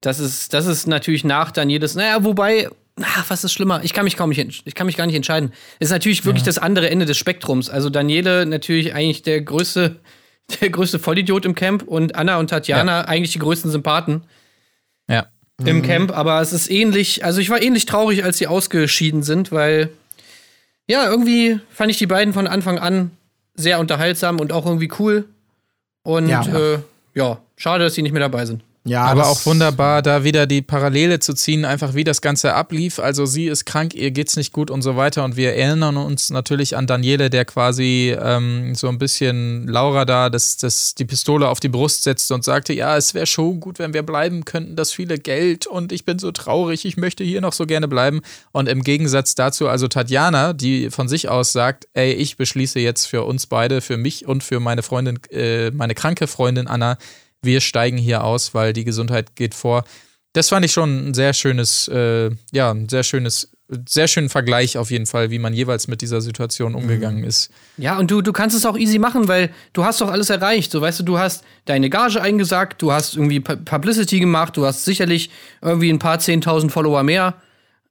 Das ist, das ist natürlich nach dann jedes. Naja, wobei. Ach, was ist schlimmer? Ich kann mich kaum nicht, ich kann mich gar nicht entscheiden. Ist natürlich wirklich das andere Ende des Spektrums. Also Daniele natürlich eigentlich der größte, der größte Vollidiot im Camp und Anna und Tatjana eigentlich die größten Sympathen ja. im Camp. Aber es ist ähnlich. Also ich war ähnlich traurig, als sie ausgeschieden sind, weil ja irgendwie fand ich die beiden von Anfang an sehr unterhaltsam und auch irgendwie cool. Und Ja. ja, äh, ja schade, dass sie nicht mehr dabei sind. Ja, Aber auch wunderbar, da wieder die Parallele zu ziehen, einfach wie das Ganze ablief. Also sie ist krank, ihr geht's nicht gut und so weiter. Und wir erinnern uns natürlich an Daniele, der quasi ähm, so ein bisschen Laura da das, das, die Pistole auf die Brust setzte und sagte, ja, es wäre schon gut, wenn wir bleiben könnten, das viele Geld und ich bin so traurig, ich möchte hier noch so gerne bleiben. Und im Gegensatz dazu also Tatjana, die von sich aus sagt, ey, ich beschließe jetzt für uns beide, für mich und für meine Freundin, äh, meine kranke Freundin Anna, wir steigen hier aus, weil die Gesundheit geht vor. Das fand ich schon ein sehr schönes, äh, ja, ein sehr schönes, sehr schönen Vergleich auf jeden Fall, wie man jeweils mit dieser Situation umgegangen ist. Ja, und du, du kannst es auch easy machen, weil du hast doch alles erreicht. So, weißt du, du hast deine Gage eingesagt, du hast irgendwie Pu- Publicity gemacht, du hast sicherlich irgendwie ein paar zehntausend Follower mehr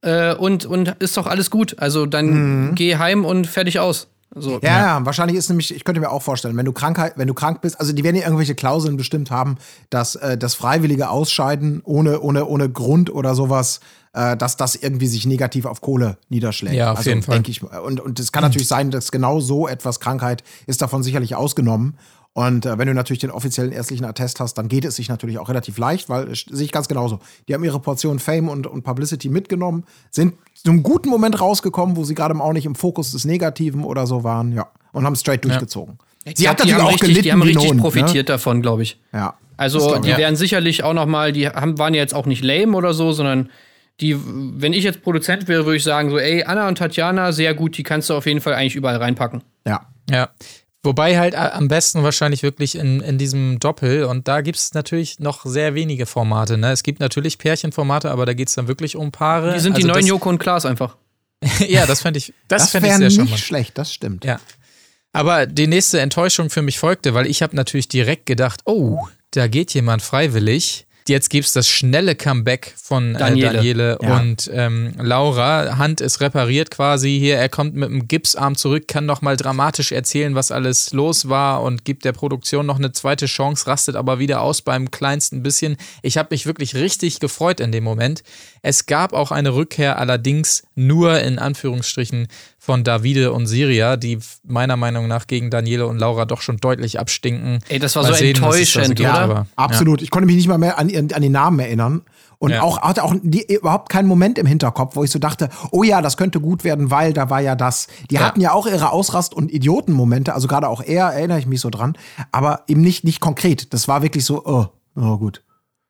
äh, und, und ist doch alles gut. Also dann geh heim und fertig aus. So. Ja, ja, wahrscheinlich ist nämlich, ich könnte mir auch vorstellen, wenn du Krankheit, wenn du krank bist, also die werden ja irgendwelche Klauseln bestimmt haben, dass äh, das freiwillige Ausscheiden ohne, ohne, ohne Grund oder sowas, äh, dass das irgendwie sich negativ auf Kohle niederschlägt. Ja, auf also, jeden Fall. Denke ich. Und, und es kann natürlich sein, dass genau so etwas Krankheit ist davon sicherlich ausgenommen. Und äh, wenn du natürlich den offiziellen ärztlichen Attest hast, dann geht es sich natürlich auch relativ leicht, weil es sehe ich ganz genauso. Die haben ihre Portion Fame und, und Publicity mitgenommen, sind zu einem guten Moment rausgekommen, wo sie gerade auch nicht im Fokus des Negativen oder so waren, ja, und haben straight durchgezogen. Ich glaub, die haben richtig, die haben richtig Hund, profitiert davon, glaube ich. Ne? Ja. Also glaub die ich. wären sicherlich auch noch mal, die haben, waren ja jetzt auch nicht lame oder so, sondern die, wenn ich jetzt Produzent wäre, würde ich sagen so, ey, Anna und Tatjana, sehr gut, die kannst du auf jeden Fall eigentlich überall reinpacken. Ja. Ja. Wobei halt a- am besten wahrscheinlich wirklich in, in diesem Doppel. Und da gibt es natürlich noch sehr wenige Formate. Ne? Es gibt natürlich Pärchenformate, aber da geht es dann wirklich um Paare. Die sind die Also neuen das, Joko und Klaas einfach. Ja, das fände ich, das Das fänd ich wäre sehr nicht charmant. schlecht, das stimmt. Ja. Aber die nächste Enttäuschung für mich folgte, weil ich habe natürlich direkt gedacht, oh, da geht jemand freiwillig. Jetzt gibt es das schnelle Comeback von äh, Daniele. Daniele, Ja. und ähm, Laura. Hand ist repariert quasi hier. Er kommt mit dem Gipsarm zurück, kann noch mal dramatisch erzählen, was alles los war und gibt der Produktion noch eine zweite Chance, rastet aber wieder aus beim kleinsten bisschen. Ich habe mich wirklich richtig gefreut in dem Moment. Es gab auch eine Rückkehr, allerdings nur in Anführungsstrichen von Davide und Siria, die meiner Meinung nach gegen Daniele und Laura doch schon deutlich abstinken. Ey, das war Mal so sehen, enttäuschend, oder? aber- Absolut. Ich konnte mich nicht mal mehr an, an den Namen erinnern. Und Ja. auch hatte auch die, überhaupt keinen Moment im Hinterkopf, wo ich so dachte, oh ja, das könnte gut werden, weil da war ja das. Die Ja. hatten ja auch ihre Ausrast- und Idiotenmomente, also gerade auch er, erinnere ich mich so dran, aber eben nicht, nicht konkret. Das war wirklich so, oh, oh gut.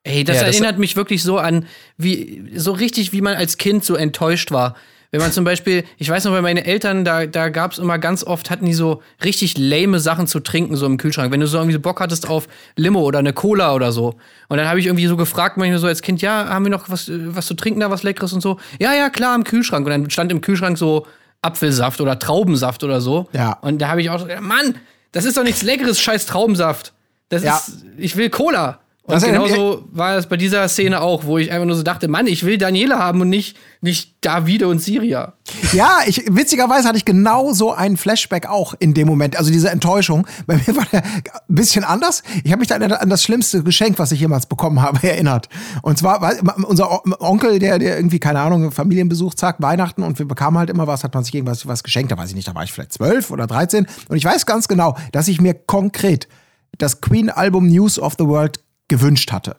Ey, das Ja, das- erinnert mich wirklich so an, wie, so richtig, wie man als Kind so enttäuscht war. Wenn man zum Beispiel, ich weiß noch, bei meinen Eltern, da, da gab es immer ganz oft, hatten die so richtig lame Sachen zu trinken, so im Kühlschrank. Wenn du so irgendwie so Bock hattest auf Limo oder eine Cola oder so. Und dann habe ich irgendwie so gefragt, manchmal so als Kind, ja, haben wir noch was, äh, was zu trinken da, was Leckeres und so? Ja, ja, klar, im Kühlschrank. Und dann stand im Kühlschrank so Apfelsaft oder Traubensaft oder so. Ja. Und da habe ich auch so, Mann, das ist doch nichts Leckeres, scheiß Traubensaft. Das Ja. ist, ich will Cola. Und Das genauso war es bei dieser Szene auch, wo ich einfach nur so dachte, Mann, ich will Daniela haben und nicht, nicht Davide und Siria. Ja, ich, witzigerweise hatte ich genau so einen Flashback auch in dem Moment. Also diese Enttäuschung. Bei mir war der ein bisschen anders. Ich habe mich da an- das schlimmste Geschenk, was ich jemals bekommen habe, erinnert. Und zwar war unser Onkel, der, der irgendwie, keine Ahnung, Familienbesuch, zack, Weihnachten und wir bekamen halt immer was, hat man sich irgendwas was geschenkt. Da weiß ich nicht, da war ich vielleicht zwölf oder dreizehn. Und ich weiß ganz genau, dass ich mir konkret das Queen-Album News of the World gewünscht hatte.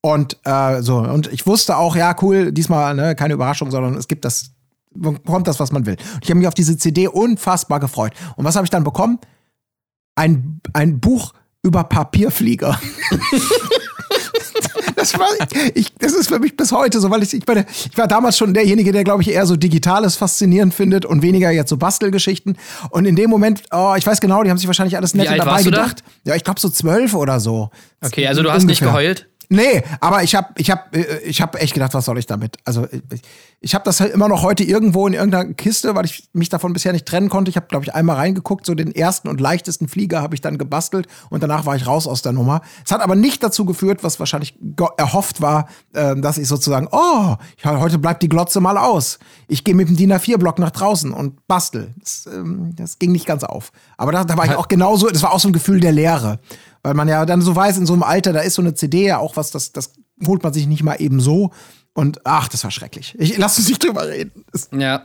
Und äh, so, und ich wusste auch, ja, cool, diesmal ne, keine Überraschung, sondern es gibt das, bekommt das, was man will. Und ich habe mich auf diese CD unfassbar gefreut. Und was habe ich dann bekommen? Ein, ein Buch über Papierflieger. Das, war, ich, das ist für mich bis heute so, weil ich, ich, meine, ich war damals schon derjenige, der, glaube ich, eher so Digitales faszinierend findet und weniger jetzt so Bastelgeschichten. Und in dem Moment, oh, ich weiß genau, die haben sich wahrscheinlich alles nette alt dabei gedacht. Ja, ich glaube so zwölf oder so. Okay, also du hast nicht Ungefähr. geheult? Nee, aber ich habe ich hab, äh, ich hab echt gedacht, was soll ich damit? Also ich, ich habe das halt immer noch heute irgendwo in irgendeiner Kiste, weil ich mich davon bisher nicht trennen konnte. Ich habe, glaube ich, einmal reingeguckt, so den ersten und leichtesten Flieger habe ich dann gebastelt und danach war ich raus aus der Nummer. Es hat aber nicht dazu geführt, was wahrscheinlich erhofft war, äh, dass ich sozusagen, oh, heute bleibt die Glotze mal aus. Ich gehe mit dem DIN A4-Block nach draußen und bastel. Das, ähm, das ging nicht ganz auf. Aber da, da war ich auch genauso, das war auch so ein Gefühl der Leere. Weil man ja dann so weiß, in so einem Alter, da ist so eine CD ja auch was, das, das holt man sich nicht mal eben so. Und ach, das war schrecklich. Ich lass uns nicht drüber reden. Ja.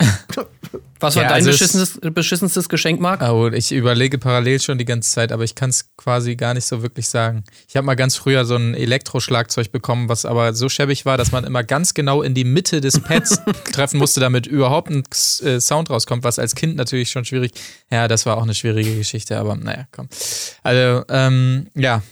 Was war Ja, dein also es- beschissenstes, beschissenstes Geschenk, Marc? Oh, ich überlege parallel schon die ganze Zeit, aber ich kann es quasi gar nicht so wirklich sagen. Ich habe mal ganz früher so ein Elektroschlagzeug bekommen, was aber so schäbig war, dass man immer ganz genau in die Mitte des Pads treffen musste, damit überhaupt ein äh, Sound rauskommt, was als Kind natürlich schon schwierig. Ja, das war auch eine schwierige Geschichte, aber naja, komm. Also, ähm, ja.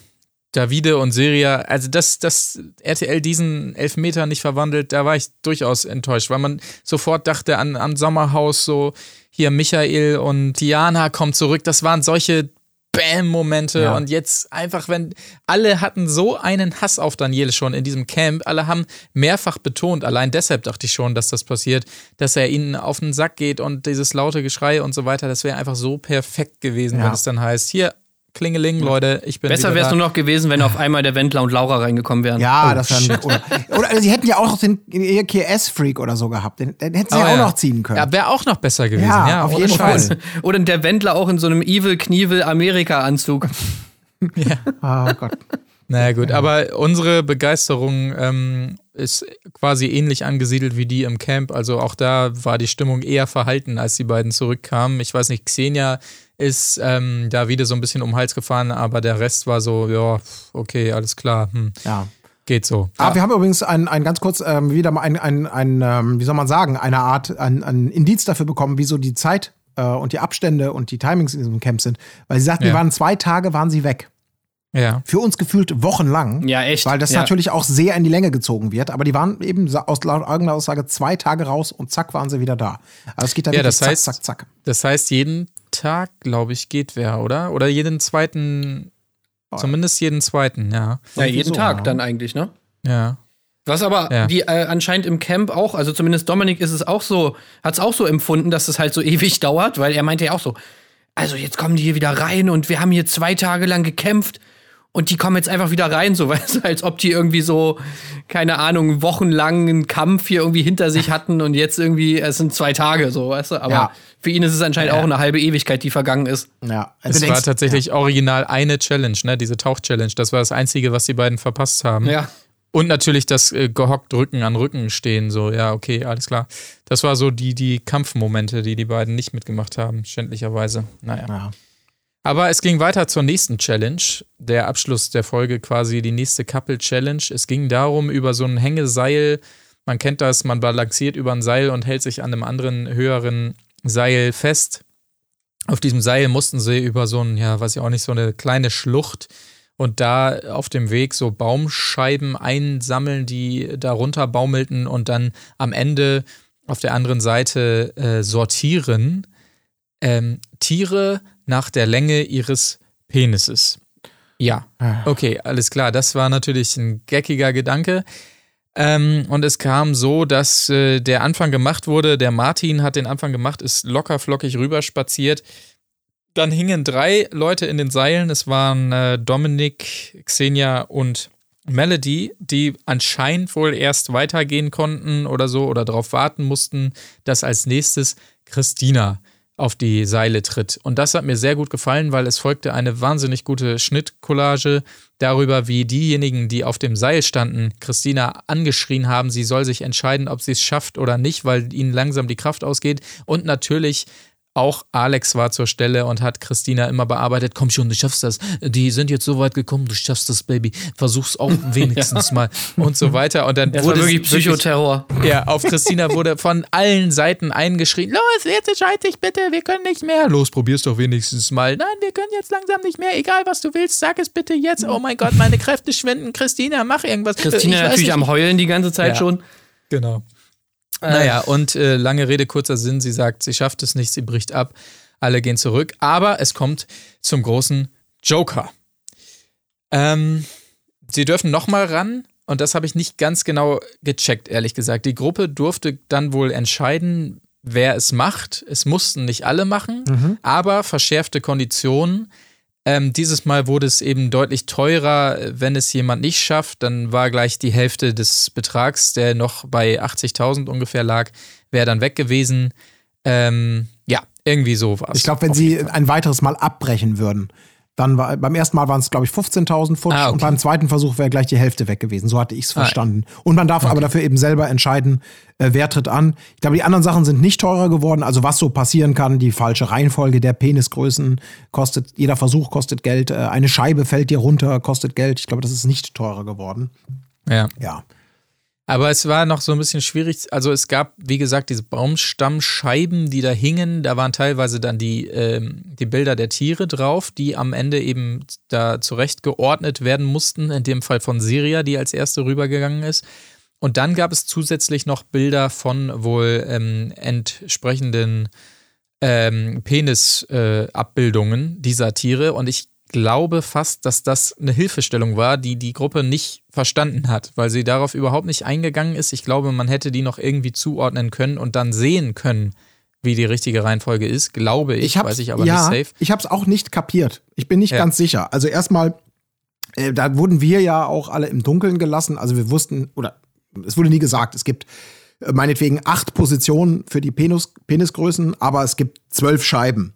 Davide und Seria, also dass, dass RTL diesen Elfmeter nicht verwandelt, da war ich durchaus enttäuscht, weil man sofort dachte an, an Sommerhaus, so hier Michael und Diana kommen zurück, das waren solche Bam-Momente Ja. und jetzt einfach, wenn alle hatten so einen Hass auf Daniele schon in diesem Camp, alle haben mehrfach betont, allein deshalb dachte ich schon, dass das passiert, dass er ihnen auf den Sack geht und dieses laute Geschrei und so weiter, das wäre einfach so perfekt gewesen, Ja. wenn es dann heißt, hier, Klingeling, Leute, ich bin Besser wäre es nur noch gewesen, wenn auf einmal der Wendler und Laura reingekommen wären. ja, Oh, das dann. Oder, oder also sie hätten ja auch noch den KS-Freak oder so gehabt. Den, den hätten sie Oh, ja auch ja. noch ziehen können. Ja, wäre auch noch besser gewesen. Ja, Ja, auf jeden Scheiß. Fall. Oder der Wendler auch in so einem Evil Knievel Amerika Anzug. Oh Gott. Naja, gut, aber unsere Begeisterung ähm, ist quasi ähnlich angesiedelt wie die im Camp. Also auch da war die Stimmung eher verhalten, als die beiden zurückkamen. Ich weiß nicht, Xenia ist ähm, da wieder so ein bisschen um den Hals gefahren, aber der Rest war so, ja, okay, alles klar, hm, Ja. geht so. Ah, wir haben übrigens ein, ein ganz kurz ähm, wieder mal ein, ein, ein ähm, wie soll man sagen, eine Art, ein, ein Indiz dafür bekommen, wie so die Zeit äh, und die Abstände und die Timings in diesem Camp sind. Weil sie sagten, die Ja. waren zwei Tage, waren sie weg. Ja. Für uns gefühlt wochenlang. Ja, echt. Weil das Ja. natürlich auch sehr in die Länge gezogen wird. Aber die waren eben aus laut eigener Aussage zwei Tage raus und zack waren sie wieder da. Also es geht dann Ja, wirklich das heißt- zack, zack, zack. Das heißt, jeden Tag, glaube ich, geht wer, oder? Oder jeden zweiten, zumindest jeden zweiten, ja. Ja, jeden so, Tag ja. dann eigentlich, ne? Ja. Was aber Ja. die äh, anscheinend im Camp auch, also zumindest Dominik ist es auch so, hat es auch so empfunden, dass es halt so ewig dauert, weil er meinte ja auch so, also jetzt kommen die hier wieder rein und wir haben hier zwei Tage lang gekämpft und die kommen jetzt einfach wieder rein, so weißt du, als ob die irgendwie so, keine Ahnung, wochenlang einen Kampf hier irgendwie hinter sich hatten und jetzt irgendwie, es sind zwei Tage, so, weißt du, aber Ja. für ihn ist es anscheinend auch eine halbe Ewigkeit, die vergangen ist. Ja, Es du war tatsächlich original eine Challenge, ne? Diese Tauch-Challenge. Das war das Einzige, was die beiden verpasst haben. Ja. Und natürlich das äh, gehockt Rücken an Rücken stehen, so, ja, okay, alles klar. Das war so die, die Kampfmomente, die die beiden nicht mitgemacht haben, schändlicherweise. Naja. Ja. Aber es ging weiter zur nächsten Challenge. Der Abschluss der Folge quasi die nächste Couple Challenge. Es ging darum, über so ein Hängeseil. Man kennt das, man balanciert über ein Seil und hält sich an einem anderen höheren Seil fest. Auf diesem Seil mussten sie über so ein, ja, weiß ich auch nicht, so eine kleine Schlucht und da auf dem Weg so Baumscheiben einsammeln, die da runter baumelten und dann am Ende auf der anderen Seite äh, sortieren. Ähm, Tiere nach der Länge ihres Penises. Ja, okay, alles klar. Das war natürlich ein geckiger Gedanke. Ähm, und es kam so, dass äh, der Anfang gemacht wurde. Der Martin hat den Anfang gemacht, ist locker flockig rüberspaziert. Dann hingen drei Leute in den Seilen. Es waren äh, Dominik, Xenia und Melody, die anscheinend wohl erst weitergehen konnten oder so oder darauf warten mussten, dass als nächstes Christina auf die Seile tritt. Und das hat mir sehr gut gefallen, weil es folgte eine wahnsinnig gute Schnittcollage darüber, wie diejenigen, die auf dem Seil standen, Christina angeschrien haben, sie soll sich entscheiden, ob sie es schafft oder nicht, weil ihnen langsam die Kraft ausgeht. Und natürlich auch Alex war zur Stelle und hat Christina immer bearbeitet. Komm schon, du schaffst das. Die sind jetzt so weit gekommen, du schaffst das, Baby. Versuch's auch wenigstens mal. Und so weiter. Und dann Das wurde wirklich Psychoterror. ja, auf Christina wurde von allen Seiten eingeschrien: Los, jetzt entscheid dich bitte, wir können nicht mehr. Los, probier's doch wenigstens mal. Nein, wir können jetzt langsam nicht mehr. Egal, was du willst, sag es bitte jetzt. Oh mein Gott, meine Kräfte schwinden. Christina, mach irgendwas. Christina natürlich nicht. am Heulen die ganze Zeit Ja. schon. Genau. Naja, und äh, lange Rede, kurzer Sinn. Sie sagt, sie schafft es nicht, sie bricht ab. Alle gehen zurück. Aber es kommt zum großen Joker. Ähm, sie dürfen nochmal ran. Und das habe ich nicht ganz genau gecheckt, ehrlich gesagt. Die Gruppe durfte dann wohl entscheiden, wer es macht. Es mussten nicht alle machen, aber verschärfte Konditionen. Ähm, dieses Mal wurde es eben deutlich teurer. Wenn es jemand nicht schafft, dann war gleich die Hälfte des Betrags, der noch bei 80.000 ungefähr lag, wäre dann weg gewesen. Ähm, ja, irgendwie so war es. Ich glaube, wenn sie ein weiteres Mal abbrechen würden, dann war beim ersten Mal waren es, glaube ich, 15.000 Pfund Ah, okay. und beim zweiten Versuch wäre gleich die Hälfte weg gewesen. So hatte ich es Ah, verstanden. Und man darf aber dafür eben selber entscheiden, äh, wer tritt an. Ich glaube, die anderen Sachen sind nicht teurer geworden. Also was so passieren kann, die falsche Reihenfolge der Penisgrößen kostet, jeder Versuch kostet Geld. Äh, eine Scheibe fällt dir runter, kostet Geld. Ich glaube, das ist nicht teurer geworden. ja. Ja. Aber es war noch so ein bisschen schwierig. Also es gab, wie gesagt, diese Baumstammscheiben, die da hingen. Da waren teilweise dann die, ähm, die Bilder der Tiere drauf, die am Ende eben da zurechtgeordnet werden mussten. In dem Fall von Syria, die als erste rübergegangen ist. Und dann gab es zusätzlich noch Bilder von wohl ähm, entsprechenden ähm, Penisabbildungen äh, dieser Tiere. Und ich glaube fast, dass das eine Hilfestellung war, die die Gruppe nicht verstanden hat, weil sie darauf überhaupt nicht eingegangen ist. Ich glaube, man hätte die noch irgendwie zuordnen können und dann sehen können, wie die richtige Reihenfolge ist. Glaube ich, hab's- weiß ich aber ja, nicht safe. Ich habe es auch nicht kapiert. Ich bin nicht Ja. ganz sicher. Also erstmal, äh, da wurden wir ja auch alle im Dunkeln gelassen. Also wir wussten, oder es wurde nie gesagt, es gibt äh, meinetwegen acht Positionen für die Penis, Penisgrößen, aber es gibt zwölf Scheiben.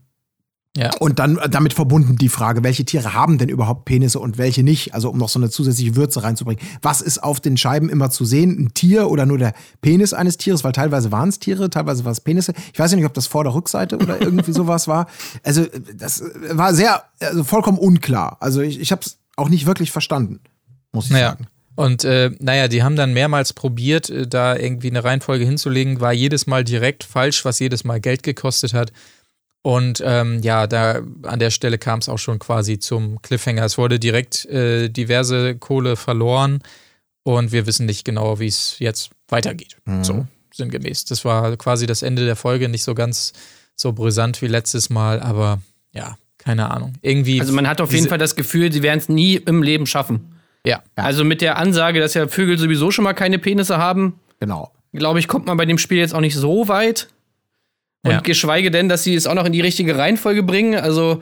Ja. Und dann äh, damit verbunden die Frage, welche Tiere haben denn überhaupt Penisse und welche nicht? Also um noch so eine zusätzliche Würze reinzubringen. Was ist auf den Scheiben immer zu sehen? Ein Tier oder nur der Penis eines Tieres? Weil teilweise waren es Tiere, teilweise war es Penisse. Ich weiß ja nicht, ob das vor der Rückseite oder irgendwie sowas war. Also äh, das äh, war sehr, also vollkommen unklar. Also ich, ich habe es auch nicht wirklich verstanden, muss ich Naja. sagen. Und äh, naja, die haben dann mehrmals probiert, da irgendwie eine Reihenfolge hinzulegen, war jedes Mal direkt falsch, was jedes Mal Geld gekostet hat. Und ähm, ja, da an der Stelle kam es auch schon quasi zum Cliffhanger. Es wurde direkt äh, diverse Kohle verloren und wir wissen nicht genau, wie es jetzt weitergeht. So sinngemäß. Das war quasi das Ende der Folge, nicht so ganz so brisant wie letztes Mal, aber ja, keine Ahnung. Irgendwie. Also man hat auf jeden Fall das Gefühl, sie werden es nie im Leben schaffen. Ja, Also mit der Ansage, dass ja Vögel sowieso schon mal keine Penisse haben, Genau. glaube ich, kommt man bei dem Spiel jetzt auch nicht so weit. Und Ja. geschweige denn, dass sie es auch noch in die richtige Reihenfolge bringen. Also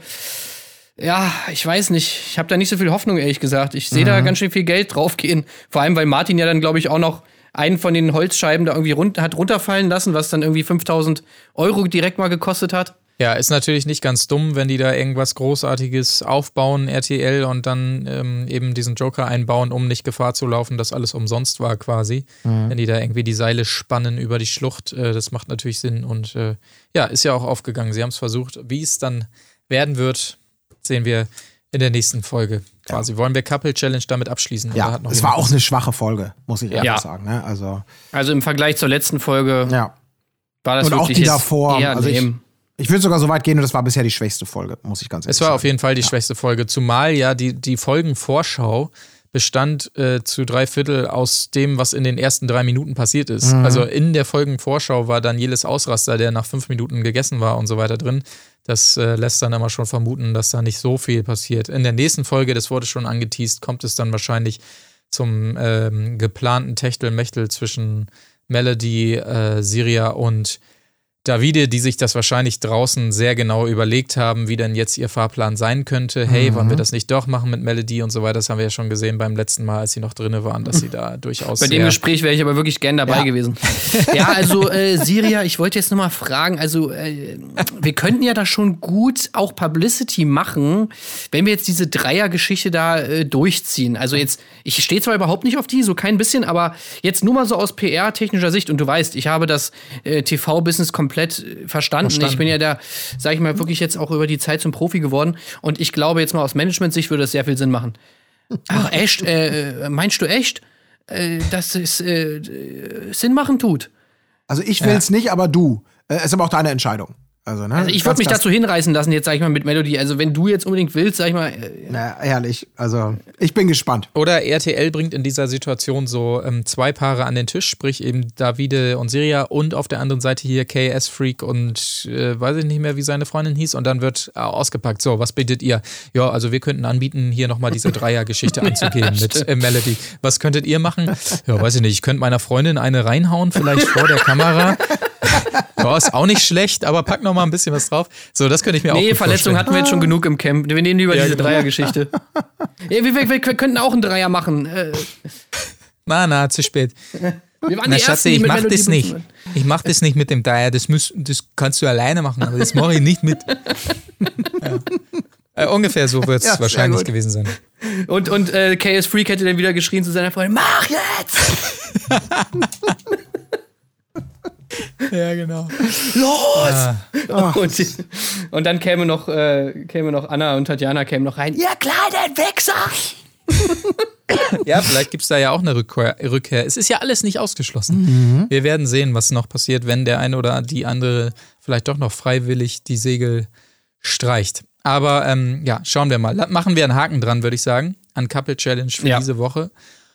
ja, ich weiß nicht. Ich habe da nicht so viel Hoffnung, ehrlich gesagt. Ich sehe da ganz schön viel Geld draufgehen. Vor allem, weil Martin ja dann, glaube ich, auch noch einen von den Holzscheiben da irgendwie run hat runterfallen lassen, was dann irgendwie 5000 Euro direkt mal gekostet hat. Ja, ist natürlich nicht ganz dumm, wenn die da irgendwas Großartiges aufbauen, RTL, und dann ähm, eben diesen Joker einbauen, um nicht Gefahr zu laufen, dass alles umsonst war quasi. Wenn die da irgendwie die Seile spannen über die Schlucht, äh, das macht natürlich Sinn. Und äh, ja, ist ja auch aufgegangen. Sie haben es versucht. Wie es dann werden wird, sehen wir in der nächsten Folge. Quasi. Wollen wir Couple Challenge damit abschließen? Ja, hat noch es war auch eine schwache Folge, muss ich ehrlich Ja. sagen. Ne? Also, Also im Vergleich zur letzten Folge ja. war das Und auch die davor. eher Also ich. Ich würde sogar so weit gehen, und das war bisher die schwächste Folge, muss ich ganz ehrlich Es war sagen. auf jeden Fall die schwächste Folge, zumal ja die, die Folgenvorschau bestand äh, zu drei Viertel aus dem, was in den ersten drei Minuten passiert ist. Mhm. Also in der Folgenvorschau war Danieles Ausraster, der nach fünf Minuten gegessen war und so weiter drin. Das äh, lässt dann immer schon vermuten, dass da nicht so viel passiert. In der nächsten Folge, das wurde schon angeteased, kommt es dann wahrscheinlich zum ähm, geplanten Techtelmechtel zwischen Melody, äh, Siria und Davide, die sich das wahrscheinlich draußen sehr genau überlegt haben, wie denn jetzt ihr Fahrplan sein könnte. Hey, Mhm. wollen wir das nicht doch machen mit Melody und so weiter? Das haben wir ja schon gesehen beim letzten Mal, als sie noch drinne waren, dass sie da durchaus Bei dem Gespräch wäre ich aber wirklich gern dabei Ja. gewesen. Ja, also äh, Siria, ich wollte jetzt noch mal fragen, also äh, wir könnten ja da schon gut auch Publicity machen, wenn wir jetzt diese Dreiergeschichte da äh, durchziehen. Also jetzt, ich stehe zwar überhaupt nicht auf die, so kein bisschen, aber jetzt nur mal so aus PR-technischer Sicht und du weißt, ich habe das äh, TV-Business komplett äh, verstanden. Verstanden. Ich bin ja da, sag ich mal, wirklich jetzt auch über die Zeit zum Profi geworden und ich glaube jetzt mal aus Management-Sicht würde das sehr viel Sinn machen. Ach, echt? Äh, äh, meinst du echt? äh, dass es äh, äh, Sinn machen tut. Also ich will es nicht, aber du. Äh, ist aber auch deine Entscheidung. Also, ne? Also ich würde mich dazu hinreißen lassen, jetzt sag ich mal mit Melody. Also wenn du jetzt unbedingt willst, sag ich mal, äh, Na, ehrlich, also ich bin gespannt. Oder RTL bringt in dieser Situation so ähm, zwei Paare an den Tisch, sprich eben Davide und Siria und auf der anderen Seite hier KS Freak und äh, weiß ich nicht mehr, wie seine Freundin hieß und dann wird äh, ausgepackt. So, was bietet ihr? Ja, also wir könnten anbieten, hier nochmal diese Dreier-Geschichte anzugehen mit äh, Melody. Was könntet ihr machen? Ja, weiß ich nicht. Ich könnte meiner Freundin eine reinhauen, vielleicht vor der Kamera. Ja, ist auch nicht schlecht, aber pack noch mal ein bisschen was drauf. So, das könnte ich mir auch nee, Verletzung hatten wir jetzt schon genug im Camp. Wir nehmen lieber Ja, diese genau. Dreiergeschichte. ja, wir, wir, wir könnten auch einen Dreier machen. Äh, Na, na, zu spät. wir waren Na, die Ersten, die ich mach das nicht. Ich mach das nicht mit dem Dreier. Das, müß, das kannst du alleine machen, aber das mache ich nicht mit. ja. äh, ungefähr so wird es Ja, wahrscheinlich gewesen sein. Und, und äh, KS Freak hätte dann wieder geschrien zu seiner Freundin: Mach jetzt! Ja, genau. Los! Und, und dann käme noch, äh, käme noch Anna und Tatjana kämen noch rein. Ihr kleinen Wichser! Ja, vielleicht gibt es da ja auch eine Rückkehr, Rückkehr. Es ist ja alles nicht ausgeschlossen. Mhm. Wir werden sehen, was noch passiert, wenn der eine oder die andere vielleicht doch noch freiwillig die Segel streicht. Aber ähm, ja, schauen wir mal. Machen wir einen Haken dran, würde ich sagen, an Couple Challenge für Ja. diese Woche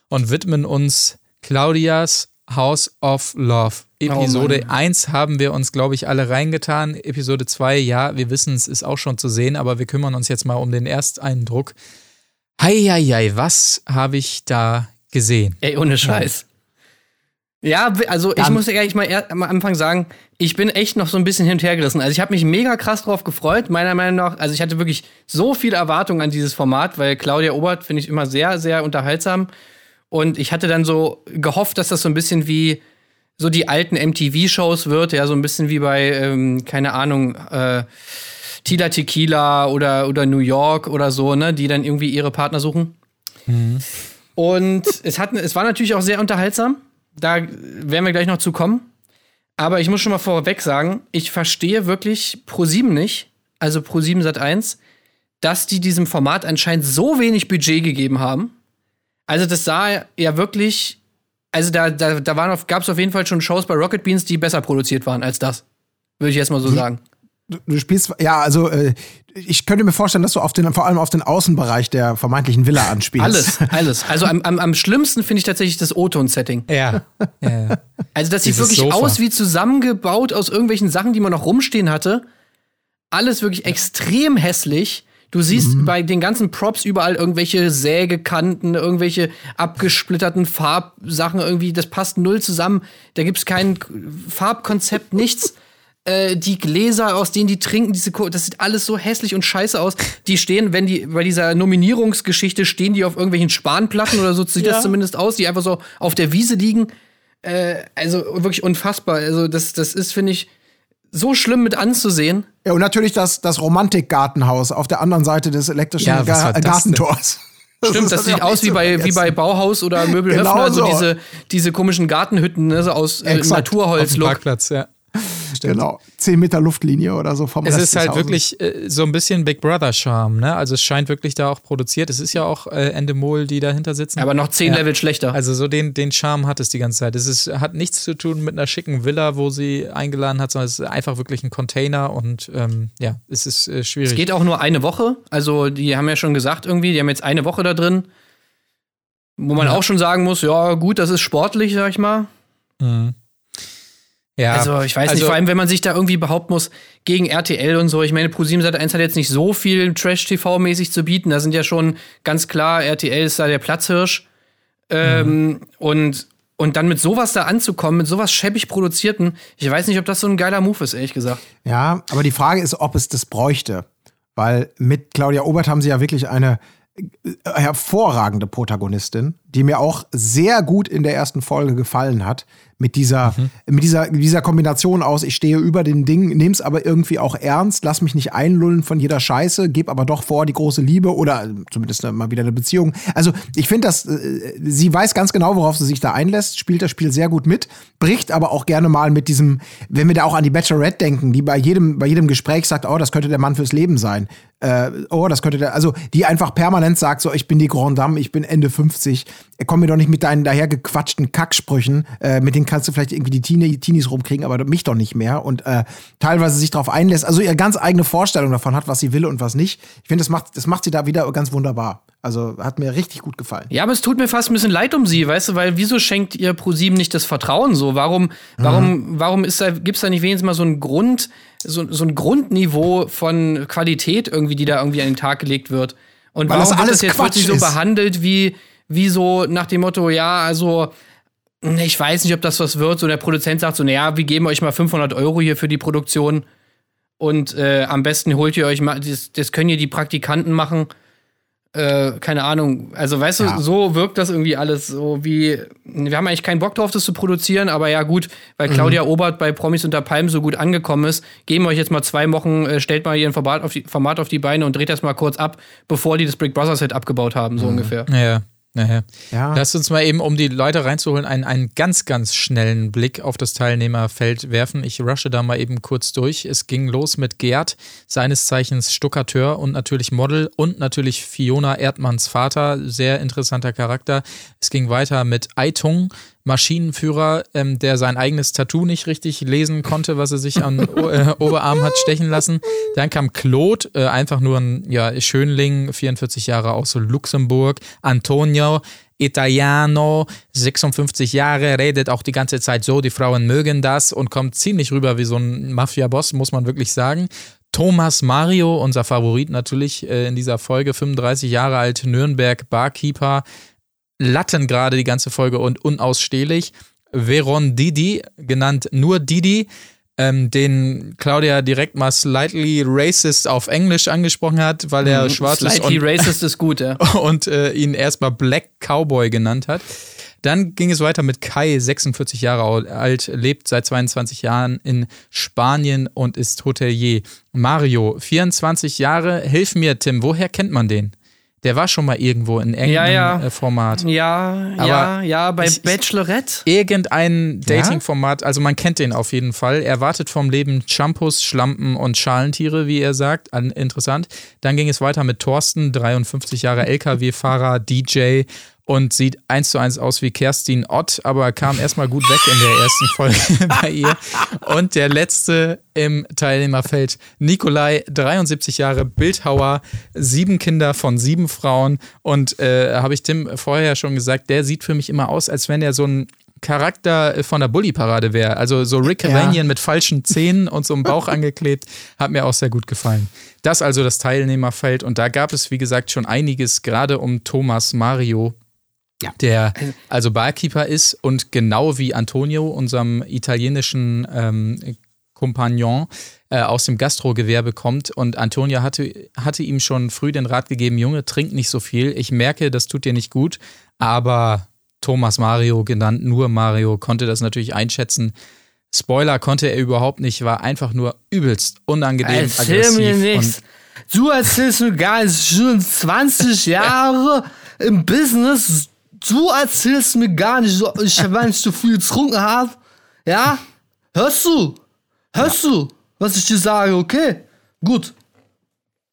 und widmen uns Claudias House of Love. Episode 1 haben wir uns, glaube ich, alle reingetan. Episode 2, ja, wir wissen, es ist auch schon zu sehen, aber wir kümmern uns jetzt mal um den Ersteindruck. Heieiei, was habe ich da gesehen? Ey, ohne Scheiß. Ja, also ich Dann- muss ja gleich mal am Anfang sagen, ich bin echt noch so ein bisschen hin und her gerissen. Also ich habe mich mega krass drauf gefreut, meiner Meinung nach. Also ich hatte wirklich so viele Erwartungen an dieses Format, weil Claudia Obert finde ich immer sehr, sehr unterhaltsam. Und ich hatte dann so gehofft, dass das so ein bisschen wie so die alten MTV-Shows wird, ja, so ein bisschen wie bei, ähm, keine Ahnung, äh, Tila Tequila oder, oder New York oder so, ne, die dann irgendwie ihre Partner suchen. Und es, hat, es war natürlich auch sehr unterhaltsam. Da werden wir gleich noch zu kommen. Aber ich muss schon mal vorweg sagen, ich verstehe wirklich Pro7 nicht, also Pro7 Sat 1, dass die diesem Format anscheinend so wenig Budget gegeben haben. Also das sah ja wirklich, also da, da, da waren auf, gab es auf jeden Fall schon Shows bei Rocket Beans, die besser produziert waren als das. Würde ich jetzt mal so sagen. Du, du spielst, ja, also äh, ich könnte mir vorstellen, dass du auf den, vor allem auf den Außenbereich der vermeintlichen Villa anspielst. Alles, alles. Also am, am, am schlimmsten finde ich tatsächlich das O-Ton-Setting. Ja. ja, ja. Also das sieht Dieses wirklich Sofa. aus wie zusammengebaut aus irgendwelchen Sachen, die man noch rumstehen hatte. Alles wirklich extrem hässlich. Du siehst Mhm. bei den ganzen Props überall irgendwelche Sägekanten, irgendwelche abgesplitterten Farbsachen irgendwie. Das passt null zusammen. Da gibt's kein Farbkonzept, nichts. äh, die Gläser, aus denen die trinken, diese Co das sieht alles so hässlich und scheiße aus. Die stehen, wenn die bei dieser Nominierungsgeschichte stehen die auf irgendwelchen Spanplatten oder so sieht Ja. das zumindest aus, die einfach so auf der Wiese liegen. Äh, also wirklich unfassbar. Also das, das ist, finde ich, so schlimm mit anzusehen. Ja, und natürlich das, das Romantikgartenhaus auf der anderen Seite des elektrischen Ja, Ga war das Gartentors. Stimmt, das ist sieht aus wie bei, wie bei Bauhaus oder Möbelhöfner, Genau also so. diese, diese komischen Gartenhütten, ne, so aus äh, Exakt. Auf dem. Parkplatz, ja. Genau. 10 Meter Luftlinie oder so vom Es Rest ist halt wirklich äh, so ein bisschen Big Brother-Charme, ne? Also es scheint wirklich da auch produziert. Es ist ja auch äh, Endemol, die dahinter sitzen. Aber noch zehn Ja. Level schlechter. Also so den, den Charme hat es die ganze Zeit. Es ist, hat nichts zu tun mit einer schicken Villa, wo sie eingeladen hat, sondern es ist einfach wirklich ein Container und ähm, ja, es ist äh, schwierig. Es geht auch nur eine Woche. Also, die haben ja schon gesagt, irgendwie, die haben jetzt eine Woche da drin. Wo man Ja. auch schon sagen muss, ja, gut, das ist sportlich, sag ich mal. Mhm. Ja, Also, ich weiß also- nicht, vor allem, wenn man sich da irgendwie behaupten muss, gegen RTL und so. Ich meine, Pro7 Sat 1 hat jetzt nicht so viel Trash-TV-mäßig zu bieten. Da sind ja schon ganz klar, RTL ist da der Platzhirsch. Ähm, und, und dann mit sowas da anzukommen, mit sowas schäbig produzierten, ich weiß nicht, ob das so ein geiler Move ist, ehrlich gesagt. Ja, aber die Frage ist, ob es das bräuchte. Weil mit Claudia Obert haben sie ja wirklich eine äh, hervorragende Protagonistin, die mir auch sehr gut in der ersten Folge gefallen hat. Mit dieser, mit dieser, dieser Kombination aus, ich stehe über den Ding, nehm's aber irgendwie auch ernst, lass mich nicht einlullen von jeder Scheiße, geb aber doch vor die große Liebe oder äh, zumindest äh, mal wieder eine Beziehung. Also ich finde, dass äh, sie weiß ganz genau, worauf sie sich da einlässt, spielt das Spiel sehr gut mit, bricht aber auch gerne mal mit diesem, wenn wir da auch an die Bachelorette denken, die bei jedem, bei jedem Gespräch sagt, oh, das könnte der Mann fürs Leben sein. Äh, oh, das könnte der, also die einfach permanent sagt, so, ich bin die Grand Dame, ich bin Ende 50, komm mir doch nicht mit deinen dahergequatschten Kacksprüchen, äh, mit denen kannst du vielleicht irgendwie die Teenie, Teenies rumkriegen, aber mich doch nicht mehr und äh, teilweise sich darauf einlässt, also ihr ganz eigene Vorstellung davon hat, was sie will und was nicht. Ich finde, das macht, das macht sie da wieder ganz wunderbar. Also hat mir richtig gut gefallen. Ja, aber es tut mir fast ein bisschen leid um sie, weißt du, weil wieso schenkt ihr ProSieben nicht das Vertrauen so? Warum, warum, warum ist da, gibt's da nicht wenigstens mal so ein Grund, so, so ein Grundniveau von Qualität irgendwie, die da irgendwie an den Tag gelegt wird? Und Weil warum das wird alles das jetzt Quatsch so ist. behandelt wie, wie so nach dem Motto, ja, also, ich weiß nicht, ob das was wird. So der Produzent sagt so, naja, wir geben euch mal 500 Euro hier für die Produktion und äh, am besten holt ihr euch mal, das, das können hier die Praktikanten machen äh, keine Ahnung, also weißt Ja. du, so wirkt das irgendwie alles so wie, wir haben eigentlich keinen Bock drauf, das zu produzieren, aber ja gut, weil Claudia Mhm. Obert bei Promis unter Palmen so gut angekommen ist, geben wir euch jetzt mal zwei Wochen, äh, stellt mal ihren Format auf, die, Format auf die Beine und dreht das mal kurz ab, bevor die das Big Brother Set abgebaut haben, so Mhm. ungefähr. Ja, ja. Ja. Lass uns mal eben, um die Leute reinzuholen, einen, einen ganz, ganz schnellen Blick auf das Teilnehmerfeld werfen. Ich rushe da mal eben kurz durch. Es ging los mit Gerd, seines Zeichens Stuckateur und natürlich Model und natürlich Fiona Erdmanns Vater, sehr interessanter Charakter. Es ging weiter mit Aitung, Maschinenführer, ähm, der sein eigenes Tattoo nicht richtig lesen konnte, was er sich am äh, Oberarm hat stechen lassen. Dann kam Claude, äh, einfach nur ein ja, Schönling, 44 Jahre aus Luxemburg. Antonio, Italiano, 56 Jahre, redet auch die ganze Zeit so, die Frauen mögen das und kommt ziemlich rüber wie so ein Mafia-Boss, muss man wirklich sagen. Thomas Mario, unser Favorit natürlich äh, in dieser Folge, 35 Jahre alt, Nürnberg, Barkeeper, Latten gerade die ganze Folge und unausstehlich. Veron Didi, genannt nur Didi, ähm, den Claudia direkt mal slightly racist auf Englisch angesprochen hat, weil er schwarz ist Slightly racist ist gut, ja. und äh, ihn erstmal Black Cowboy genannt hat. Dann ging es weiter mit Kai, 46 Jahre alt, lebt seit 22 Jahren in Spanien und ist Hotelier. Mario, 24 Jahre, hilf mir, Tim, woher kennt man den? Der war schon mal irgendwo in irgendeinem Ja, ja. äh, Format. Ja, Aber ja, ja, bei ich- Bachelorette. Irgendein Dating-Format, also man kennt den auf jeden Fall. Er wartet vom Leben Shampoos, Schlampen und Schalentiere, wie er sagt. An, interessant. Dann ging es weiter mit Thorsten, 53 Jahre LKW-Fahrer, DJ und sieht eins zu eins aus wie Kerstin Ott, aber kam erstmal gut weg in der ersten Folge bei ihr. Und der letzte im Teilnehmerfeld, Nikolai, 73 Jahre, Bildhauer, sieben Kinder von sieben Frauen. Und äh, habe ich Tim vorher schon gesagt, der sieht für mich immer aus, als wenn er so ein Charakter von der Bully-Parade wäre. Also so Rick Ja. Cavanian mit falschen Zähnen und so einem Bauch angeklebt. Hat mir auch sehr gut gefallen. Das also das Teilnehmerfeld. Und da gab es, wie gesagt, schon einiges, gerade um Thomas Mario, Ja. der also Barkeeper ist und genau wie Antonio, unserem italienischen ähm, Kompagnon äh, aus dem Gastrogewerbe kommt und Antonia hatte, hatte ihm schon früh den Rat gegeben, Junge, trink nicht so viel. Ich merke, das tut dir nicht gut, aber Thomas Mario, genannt nur Mario, konnte das natürlich einschätzen. Spoiler konnte er überhaupt nicht, war einfach nur übelst unangenehm Erzähl aggressiv. mir nichts. Du erzählst mir gar nicht, schon 20 Jahre im Business. Du erzählst mir gar nicht, so, ich wenn ich zu viel getrunken habe. Ja? Hörst du? Hörst du, was ich dir sage, okay? Gut.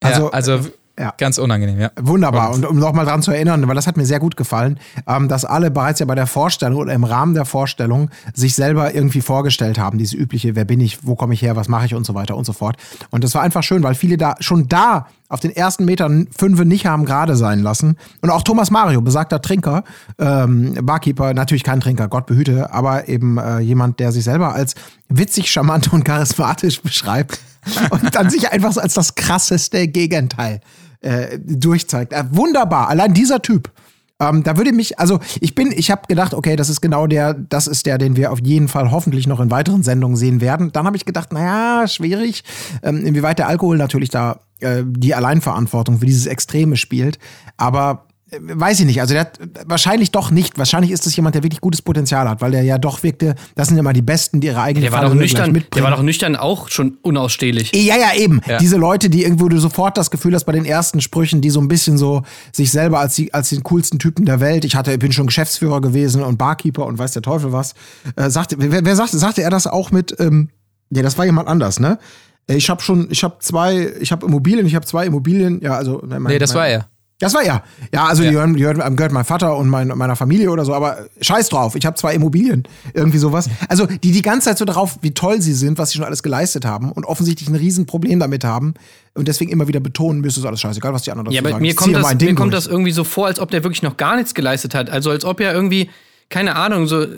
Also, Also, ja, also ja. ganz unangenehm, ja. Wunderbar. Und um nochmal dran zu erinnern, weil das hat mir sehr gut gefallen, ähm, dass alle bereits ja bei der Vorstellung oder im Rahmen der Vorstellung sich selber irgendwie vorgestellt haben. Diese übliche, wer bin ich, wo komme ich her, was mache ich und so weiter und so fort. Und das war einfach schön, weil viele da schon da auf den ersten Metern fünf nicht haben gerade sein lassen. Und auch Thomas Mario, besagter Trinker, ähm, Barkeeper, natürlich kein Trinker, Gott behüte, aber eben äh, jemand, der sich selber als witzig, charmant und charismatisch beschreibt und dann sich einfach so als das krasseste Gegenteil äh, durchzeigt. Äh, wunderbar, allein dieser Typ. Ähm, da würde mich, also ich bin, ich habe gedacht, okay, das ist genau der, das ist der, den wir auf jeden Fall hoffentlich noch in weiteren Sendungen sehen werden. Dann habe ich gedacht, naja, schwierig, ähm, inwieweit der Alkohol natürlich da äh, die Alleinverantwortung für dieses Extreme spielt. Aber weiß ich nicht, also der hat wahrscheinlich doch nicht. Wahrscheinlich ist das jemand, der wirklich gutes Potenzial hat, weil der ja doch wirkte, das sind immer die Besten, die ihre eigenen Der war doch nüchtern, der mitbringen. war doch nüchtern auch schon unausstehlich. Ja, ja, eben. Ja. Diese Leute, die irgendwo du sofort das Gefühl hast bei den ersten Sprüchen, die so ein bisschen so sich selber als, die, als den coolsten Typen der Welt, ich hatte, bin schon Geschäftsführer gewesen und Barkeeper und weiß der Teufel was, äh, sagte, wer, wer sagte, sagte er das auch mit, ähm, ja, das war jemand anders, ne? Äh, Ich habe schon, ich habe zwei, ich habe Immobilien, ich habe zwei Immobilien, ja, also. Mein, Nee, das mein, war er. Das war er. Ja, also Die, gehören, die gehören, gehört mein Vater und mein, meiner Familie oder so, aber scheiß drauf, ich habe zwei Immobilien, irgendwie sowas. Also die die ganze Zeit so darauf, wie toll sie sind, was sie schon alles geleistet haben und offensichtlich ein Riesenproblem damit haben und deswegen immer wieder betonen, mir ist alles scheißegal, was die anderen dazu Ja, aber sagen. mir Ich kommt, das, mir kommt das irgendwie so vor, als ob der wirklich noch gar nichts geleistet hat. Also als ob er irgendwie, keine Ahnung, so äh,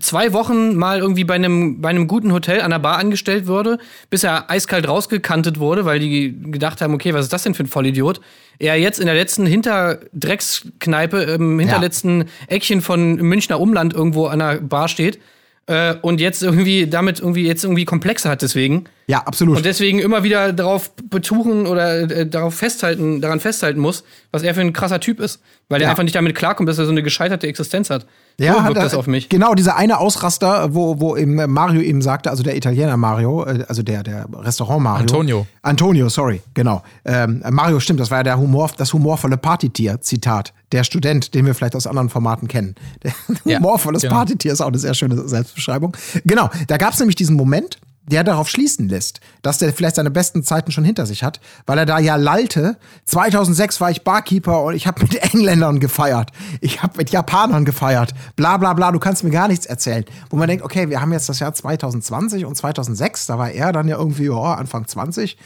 zwei Wochen mal irgendwie bei einem, bei einem guten Hotel an der Bar angestellt wurde, bis er eiskalt rausgekantet wurde, weil die gedacht haben, okay, was ist das denn für ein Vollidiot? Er jetzt in der letzten Hinterdreckskneipe, im hinterletzten Eckchen von Münchner Umland irgendwo an der Bar steht äh, und jetzt irgendwie damit irgendwie jetzt irgendwie Komplexe hat deswegen. Ja, absolut. Und deswegen immer wieder darauf betuchen oder äh, darauf festhalten, daran festhalten muss, was er für ein krasser Typ ist. Weil er Ja. einfach nicht damit klarkommt, dass er so eine gescheiterte Existenz hat. Ja, so hat wirkt er- das auf mich. Genau, dieser eine Ausraster, wo, wo eben Mario eben sagte, also der Italiener Mario, äh, also der, der Restaurant Mario. Antonio. Antonio, sorry, genau. Ähm, Mario stimmt, das war ja der Humor, das humorvolle Partytier, Zitat. Der Student, den wir vielleicht aus anderen Formaten kennen. Der Ja, humorvolles genau. Partytier ist auch eine sehr schöne Selbstbeschreibung. Genau, da gab es nämlich diesen Moment, der darauf schließen lässt, dass der vielleicht seine besten Zeiten schon hinter sich hat, weil er da ja lallte. 2006 war ich Barkeeper und ich habe mit Engländern gefeiert. Ich habe mit Japanern gefeiert. Bla bla bla, du kannst mir gar nichts erzählen. Wo man denkt, okay, wir haben jetzt das Jahr 2020 und 2006, da war er dann ja irgendwie oh, Anfang 20.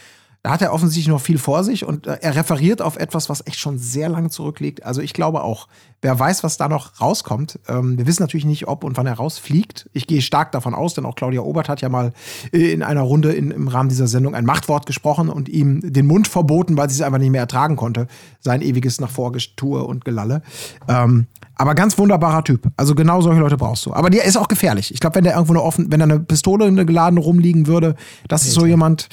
Da hat er offensichtlich noch viel vor sich und äh, er referiert auf etwas, was echt schon sehr lange zurückliegt. Also ich glaube auch, wer weiß, was da noch rauskommt. Ähm, wir wissen natürlich nicht, ob und wann er rausfliegt. Ich gehe stark davon aus, denn auch Claudia Obert hat ja mal äh, in einer Runde in, im Rahmen dieser Sendung ein Machtwort gesprochen und ihm den Mund verboten, weil sie es einfach nicht mehr ertragen konnte. Sein ewiges nach Vorgetue und Gelalle. Ähm, aber ganz wunderbarer Typ. Also genau solche Leute brauchst du. Aber der ist auch gefährlich. Ich glaube, wenn der irgendwo eine offen, wenn da eine Pistole geladen rumliegen würde, das ist so jemand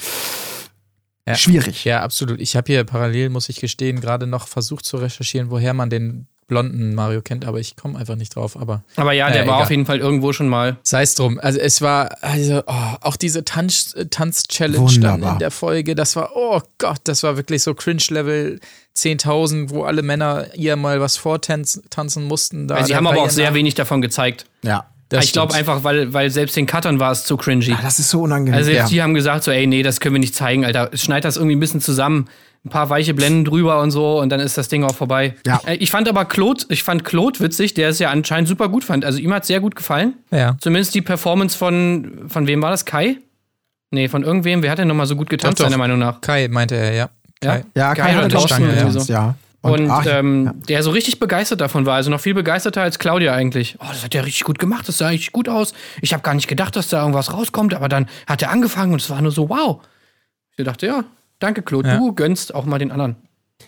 Ja. schwierig. Ja, absolut. Ich habe hier parallel, muss ich gestehen, gerade noch versucht zu recherchieren, woher man den blonden Mario kennt, aber ich komme einfach nicht drauf. Aber Aber ja, der Ja, war egal. auf jeden Fall irgendwo schon mal. sei es drum. Also es war, also oh, auch diese Tanz- äh, Tanz-Challenge dann Wunderbar. in der Folge, das war, oh Gott, das war wirklich so Cringe-Level 10.000, wo alle Männer ihr mal was vortanzen tanzen mussten. Da Also sie haben aber auch sehr wenig davon gezeigt. Ja. Das ich glaube einfach, weil, weil selbst den Cuttern war es zu cringy. Ah, das ist so unangenehm. Also ja. selbst die haben gesagt so, ey, nee, das können wir nicht zeigen, Alter. Schneid das irgendwie ein bisschen zusammen. Ein paar weiche Blenden drüber und so und dann ist das Ding auch vorbei. Ja. Äh, Ich fand aber Claude, ich fand Claude witzig, der es ja anscheinend super gut fand. Also ihm hat sehr gut gefallen. Ja. Zumindest die Performance von, von wem war das? Kai? Nee, von irgendwem. Wer hat denn nochmal so gut getanzt, seiner Meinung nach? Kai meinte er, ja. Kai. ja, Kai Kai hat getanzt, so. ja. Und, ach, ähm, der so richtig begeistert davon war, also noch viel begeisterter als Claudia eigentlich. Oh, das hat er richtig gut gemacht, das sah richtig gut aus. Ich habe gar nicht gedacht, dass da irgendwas rauskommt, aber dann hat er angefangen und es war nur so, wow. Ich dachte, ja, danke, Claude, Ja. du gönnst auch mal den anderen.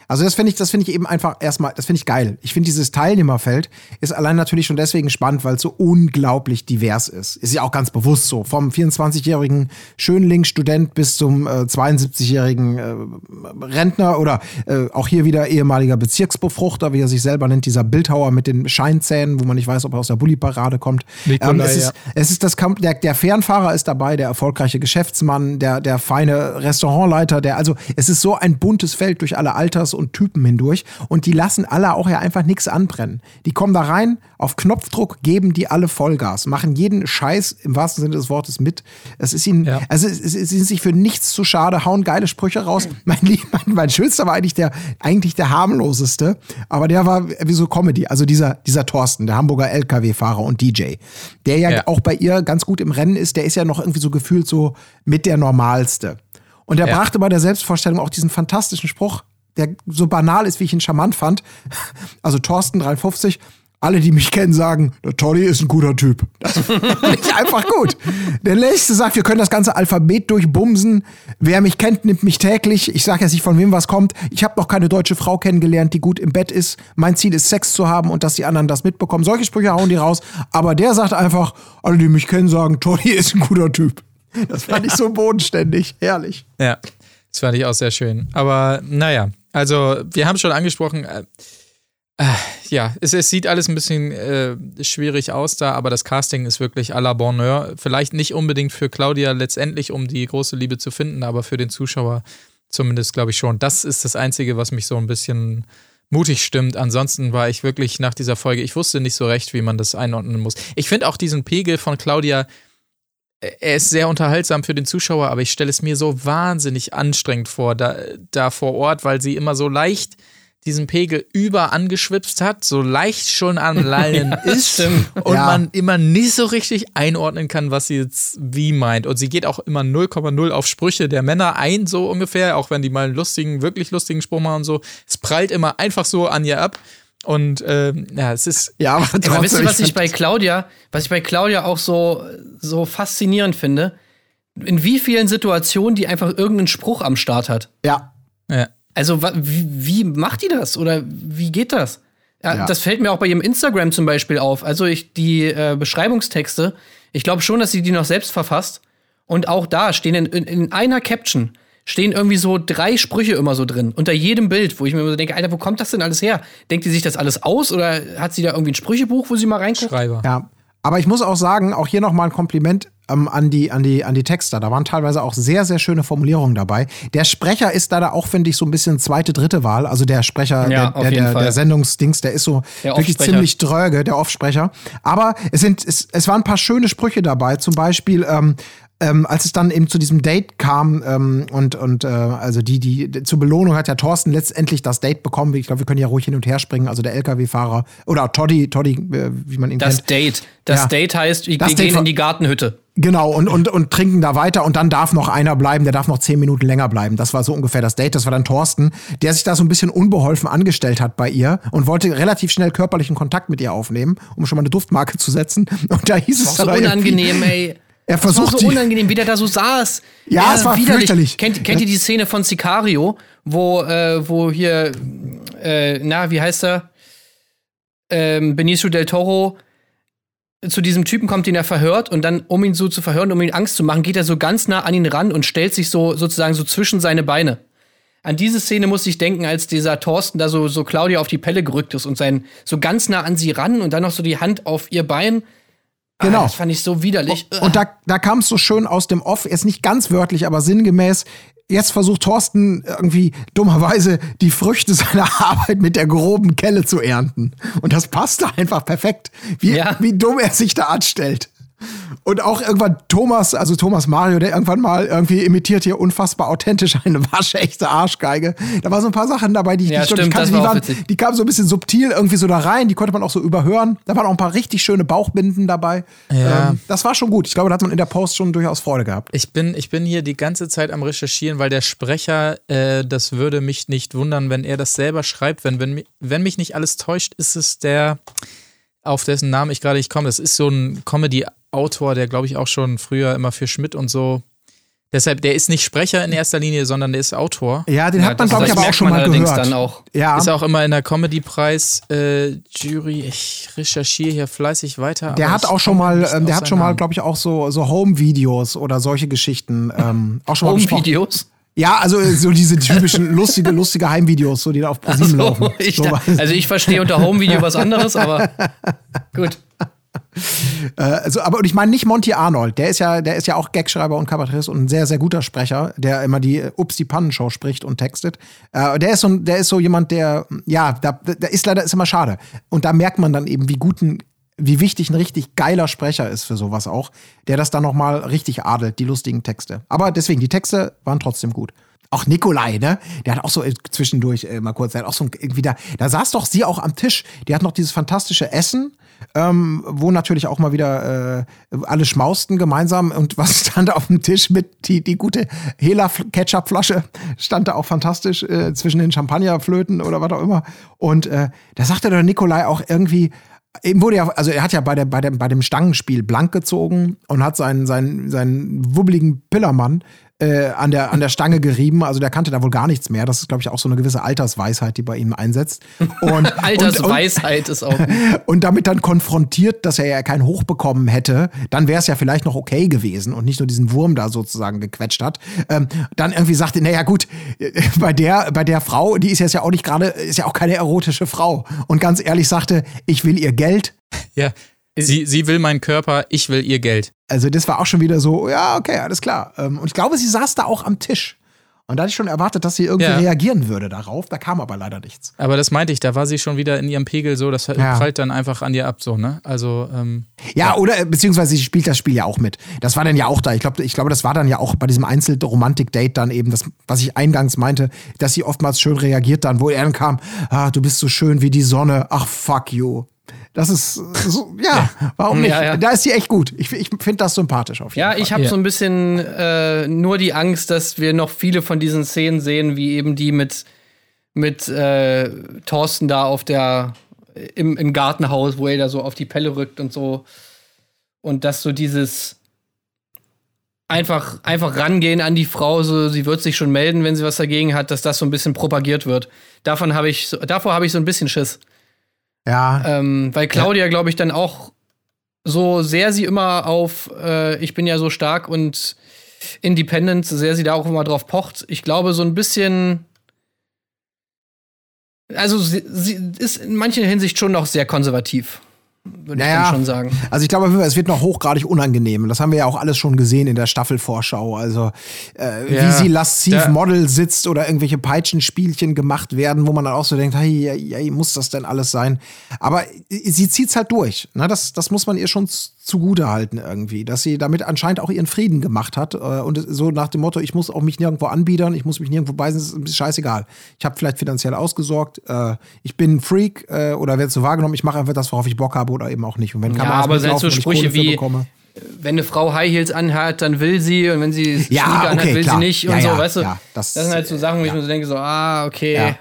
Also das finde ich, das finde ich eben einfach erstmal, das finde ich geil. Ich finde dieses Teilnehmerfeld ist allein natürlich schon deswegen spannend, weil es so unglaublich divers ist. Ist ja auch ganz bewusst so. Vom 24-jährigen Schönling-Student bis zum äh, 72-jährigen äh, Rentner oder äh, auch hier wieder ehemaliger Bezirksbefruchter, wie er sich selber nennt, dieser Bildhauer mit den Scheinzähnen, wo man nicht weiß, ob er aus der Bulli-Parade kommt. Nikolai, es, ist, es ist das Kamp der, der Fernfahrer ist dabei, der erfolgreiche Geschäftsmann, der, der feine Restaurantleiter, der, also es ist so ein buntes Feld durch alle Alters- und Typen hindurch und die lassen alle auch ja einfach nichts anbrennen. Die kommen da rein, auf Knopfdruck geben die alle Vollgas, machen jeden Scheiß im wahrsten Sinne des Wortes mit. Es ist ihnen, Ja. also es, es, es sind sich für nichts zu schade, hauen geile Sprüche raus. Mein, mein, mein schönster war eigentlich der, eigentlich der harmloseste, aber der war wie so Comedy. Also dieser, dieser Thorsten, der Hamburger LKW-Fahrer und DJ, der ja, Ja. auch bei ihr ganz gut im Rennen ist, der ist ja noch irgendwie so gefühlt so mit der Normalste. Und er Ja. brachte bei der Selbstvorstellung auch diesen fantastischen Spruch, der so banal ist, wie ich ihn charmant fand. Also Thorsten 53, alle, die mich kennen, sagen, der Toddy ist ein guter Typ. Das fand ich einfach gut. Der nächste sagt, wir können das ganze Alphabet durchbumsen. Wer mich kennt, nimmt mich täglich. Ich sage jetzt nicht, von wem was kommt. Ich habe noch keine deutsche Frau kennengelernt, die gut im Bett ist. Mein Ziel ist, Sex zu haben und dass die anderen das mitbekommen. Solche Sprüche hauen die raus. Aber der sagt einfach, alle, die mich kennen, sagen, Toddy ist ein guter Typ. Das fand ich so bodenständig. Herrlich. Ja, das fand ich auch sehr schön. Aber naja, also wir haben schon angesprochen, äh, äh, ja, es, es sieht alles ein bisschen äh, schwierig aus da, aber das Casting ist wirklich à la Bonheur. Vielleicht nicht unbedingt für Claudia letztendlich, um die große Liebe zu finden, aber für den Zuschauer zumindest, glaube ich schon. Das ist das Einzige, was mich so ein bisschen mutig stimmt. Ansonsten war ich wirklich nach dieser Folge, ich wusste nicht so recht, wie man das einordnen muss. Ich finde auch diesen Pegel von Claudia, er ist sehr unterhaltsam für den Zuschauer, aber ich stelle es mir so wahnsinnig anstrengend vor, da, da vor Ort, weil sie immer so leicht diesen Pegel über angeschwipst hat, so leicht schon am Lallen ist und Ja. man immer nicht so richtig einordnen kann, was sie jetzt wie meint. Und sie geht auch immer 0,0 auf Sprüche der Männer ein, so ungefähr, auch wenn die mal einen lustigen, wirklich lustigen Spruch machen und so. Es prallt immer einfach so an ihr ab. Und ähm, ja, es ist Ja, aber, Aber wisst trotzdem, ihr, was ich find- bei Claudia, was ich bei Claudia auch so, so faszinierend finde? In wie vielen Situationen die einfach irgendeinen Spruch am Start hat. Ja, ja, Also, wie, wie macht die das? Oder wie geht das? Ja, Ja. Das fällt mir auch bei ihrem Instagram zum Beispiel auf. Also, ich, die äh, Beschreibungstexte, ich glaube schon, dass sie die noch selbst verfasst. Und auch da stehen in, in, in einer Caption stehen irgendwie so drei Sprüche immer so drin. Unter jedem Bild, wo ich mir immer so denke, Alter, wo kommt das denn alles her? Denkt die sich das alles aus? Oder hat sie da irgendwie ein Sprüchebuch, wo sie mal reinguckt? Schreiber. Ja, aber ich muss auch sagen, auch hier nochmal ein Kompliment ähm, an, die, an, die, an die Texter. Da waren teilweise auch sehr, sehr schöne Formulierungen dabei. Der Sprecher ist da, da auch, finde ich, so ein bisschen zweite, dritte Wahl. Also der Sprecher Ja, der, der, der, der Sendungsdings, der ist so Der wirklich ziemlich dröge, der Offsprecher. Aber es, sind, es, es waren ein paar schöne Sprüche dabei. Zum Beispiel, ähm, ähm, als es dann eben zu diesem Date kam ähm, und, und äh, also die, die zur Belohnung hat ja Thorsten letztendlich das Date bekommen. Ich glaube, wir können ja ruhig hin und her springen. Also der LKW-Fahrer oder Toddy, Toddy, äh, wie man ihn Das kennt. Date. Das Ja. Date heißt, wir Das Date gehen war- in die Gartenhütte. Genau, und, und, und trinken da weiter und dann darf noch einer bleiben, der darf noch zehn Minuten länger bleiben. Das war so ungefähr das Date. Das war dann Thorsten, der sich da so ein bisschen unbeholfen angestellt hat bei ihr und wollte relativ schnell körperlichen Kontakt mit ihr aufnehmen, um schon mal eine Duftmarke zu setzen. Und da hieß es Auch so dann irgendwie- unangenehm, ey. Er Das war versucht so unangenehm, wie der da so saß. Ja, es war fürchterlich. Kennt, kennt ihr die Szene von Sicario, wo, äh, wo hier, äh, na, wie heißt er? Ähm, Benicio del Toro zu diesem Typen kommt, den er verhört und dann, um ihn so zu verhören, um ihm Angst zu machen, geht er so ganz nah an ihn ran und stellt sich so sozusagen so zwischen seine Beine. An diese Szene muss ich denken, als dieser Thorsten da so, so Claudia auf die Pelle gerückt ist und sein so ganz nah an sie ran und dann noch so die Hand auf ihr Bein. Genau. Ah, das fand ich so widerlich. Und da, da kam es so schön aus dem Off, jetzt nicht ganz wörtlich, aber sinngemäß. Jetzt versucht Thorsten irgendwie dummerweise die Früchte seiner Arbeit mit der groben Kelle zu ernten. Und das passte einfach perfekt, wie, Ja. wie dumm er sich da anstellt. Und auch irgendwann Thomas, also Thomas Mario, der irgendwann mal irgendwie imitiert hier unfassbar authentisch eine waschechte Arschgeige. Da waren so ein paar Sachen dabei, die ich Ja, nicht stimmt, kannte. Die, waren, die kamen so ein bisschen subtil irgendwie so da rein, die konnte man auch so überhören. Da waren auch ein paar richtig schöne Bauchbinden dabei. Ja. Ähm, das war schon gut. Ich glaube, da hat man in der Post schon durchaus Freude gehabt. Ich bin, ich bin hier die ganze Zeit am Recherchieren, weil der Sprecher, äh, das würde mich nicht wundern, wenn er das selber schreibt. Wenn, wenn, wenn mich nicht alles täuscht, ist es der, auf dessen Namen ich gerade nicht komme. Das ist so ein Comedy-Autor, der, glaube ich, auch schon früher immer für Schmidt und so Deshalb, der ist nicht Sprecher in erster Linie, sondern der ist Autor. Ja, den Ja, hat man, glaube ich, aber auch schon mal allerdings gehört. dann auch. Ja, Ist auch immer in der Comedy-Preis äh, Jury. Ich recherchiere hier fleißig weiter. der hat auch schon mal, ähm, der hat schon mal, glaube ich, auch so, so Home-Videos oder solche Geschichten ähm, auch schon. Home-Videos. Ja, also äh, so diese typischen lustige, lustige Heimvideos, so die da auf ProSieben laufen. ich, So also ich verstehe unter Home-Video was anderes, aber gut. Also, aber und ich meine nicht Monty Arnold, der ist ja, der ist ja auch Gagschreiber und Kabarettist und ein sehr, sehr guter Sprecher, der immer die äh, Ups die Pannenshow spricht und textet. Äh, der ist so, der ist so jemand, der, ja, da, da ist leider ist immer schade. Und da merkt man dann eben, wie gut ein, wie wichtig ein richtig geiler Sprecher ist für sowas auch, der das dann nochmal richtig adelt, die lustigen Texte. Aber deswegen, die Texte waren trotzdem gut. Auch Nikolai, ne? Der hat auch so äh, zwischendurch äh, mal kurz, der hat auch so irgendwie da, da saß doch sie auch am Tisch. Die hat noch dieses fantastische Essen, ähm, wo natürlich auch mal wieder äh, alle schmausten gemeinsam. Und was stand da auf dem Tisch mit die, die gute Hela-Ketchup-Flasche, stand da auch fantastisch äh, zwischen den Champagnerflöten oder was auch immer. Und äh, da sagte der Nikolai auch irgendwie, Ihm wurde ja, also er hat ja bei, der, bei, dem, bei dem Stangenspiel blank gezogen und hat seinen, seinen, seinen wubbeligen Pillermann äh, an, der, an der Stange gerieben. Also der kannte da wohl gar nichts mehr. Das ist, glaube ich, auch so eine gewisse Altersweisheit, die bei ihm einsetzt. Und, und, und, Altersweisheit ist auch. und damit dann konfrontiert, dass er ja kein Hoch bekommen hätte, dann wäre es ja vielleicht noch okay gewesen und nicht nur diesen Wurm da sozusagen gequetscht hat. Ähm, dann irgendwie sagte, naja gut, bei der, bei der Frau, die ist jetzt ja auch nicht gerade, ist ja auch keine erotische Frau. Und ganz ehrlich sagte, ich will ihr Geld. Ja. Sie, sie will meinen Körper, ich will ihr Geld. Also das war auch schon wieder so, ja, okay, alles klar. Ähm, Und ich glaube, sie saß da auch am Tisch. Und da hatte ich schon erwartet, dass sie irgendwie Ja. reagieren würde darauf. Da kam aber leider nichts. Aber das meinte ich, da war sie schon wieder in ihrem Pegel so, das Ja. prallt dann einfach an ihr ab, so, ne? Also, ähm, Ja, oder äh, beziehungsweise sie spielt das Spiel ja auch mit. Das war dann ja auch da. Ich glaube, ich glaube, das war dann ja auch bei diesem Einzel-Romantik-Date dann eben das, was ich eingangs meinte, dass sie oftmals schön reagiert dann, wo er dann kam, ah, du bist so schön wie die Sonne, ach fuck you. Das ist so, ja, warum nicht? Ja, ja. Da ist sie echt gut. Ich, ich finde das sympathisch auf jeden Ja, Fall. ich habe Ja. so ein bisschen äh, nur die Angst, dass wir noch viele von diesen Szenen sehen, wie eben die mit, mit äh, Thorsten da auf der im, im Gartenhaus, wo er da so auf die Pelle rückt und so. Und dass so dieses einfach, einfach rangehen an die Frau, so sie wird sich schon melden, wenn sie was dagegen hat, dass das so ein bisschen propagiert wird. Davon habe ich, so- davor habe ich so ein bisschen Schiss. Ja, Ähm, weil Claudia, glaube ich, dann auch so sehr sie immer auf äh, ich bin ja so stark und independent, so sehr sie da auch immer drauf pocht. Ich glaube, so ein bisschen. Also, sie, sie ist in mancher Hinsicht schon noch sehr konservativ. Würde ich Naja. dann schon sagen. Also ich glaube, es wird noch hochgradig unangenehm. Das haben wir ja auch alles schon gesehen in der Staffelvorschau. Also äh, wie Ja, sie lasziv Model sitzt oder irgendwelche Peitschenspielchen gemacht werden, wo man dann auch so denkt, hey, hey, hey muss das denn alles sein? Aber sie zieht's halt durch. Ne? Das, das muss man ihr schon zugute halten irgendwie, dass sie damit anscheinend auch ihren Frieden gemacht hat. Äh, und so nach dem Motto, ich muss auch mich nirgendwo anbiedern, ich muss mich nirgendwo beißen, ist ist scheißegal. Ich habe vielleicht finanziell ausgesorgt, äh, ich bin ein Freak äh, oder werde so wahrgenommen, ich mache einfach das, worauf ich Bock habe oder eben auch nicht. Und wenn Ja, Kameras aber selbst so Sprüche wie- bekomme. Wenn eine Frau High Heels anhat, dann will sie und wenn sie Ja, Sneaker anhat, okay, will klar. sie nicht Ja, und so, ja, weißt du? ja, das- das, sind halt so Sachen, wo ich mir so denke, so, ah, okay. Ja.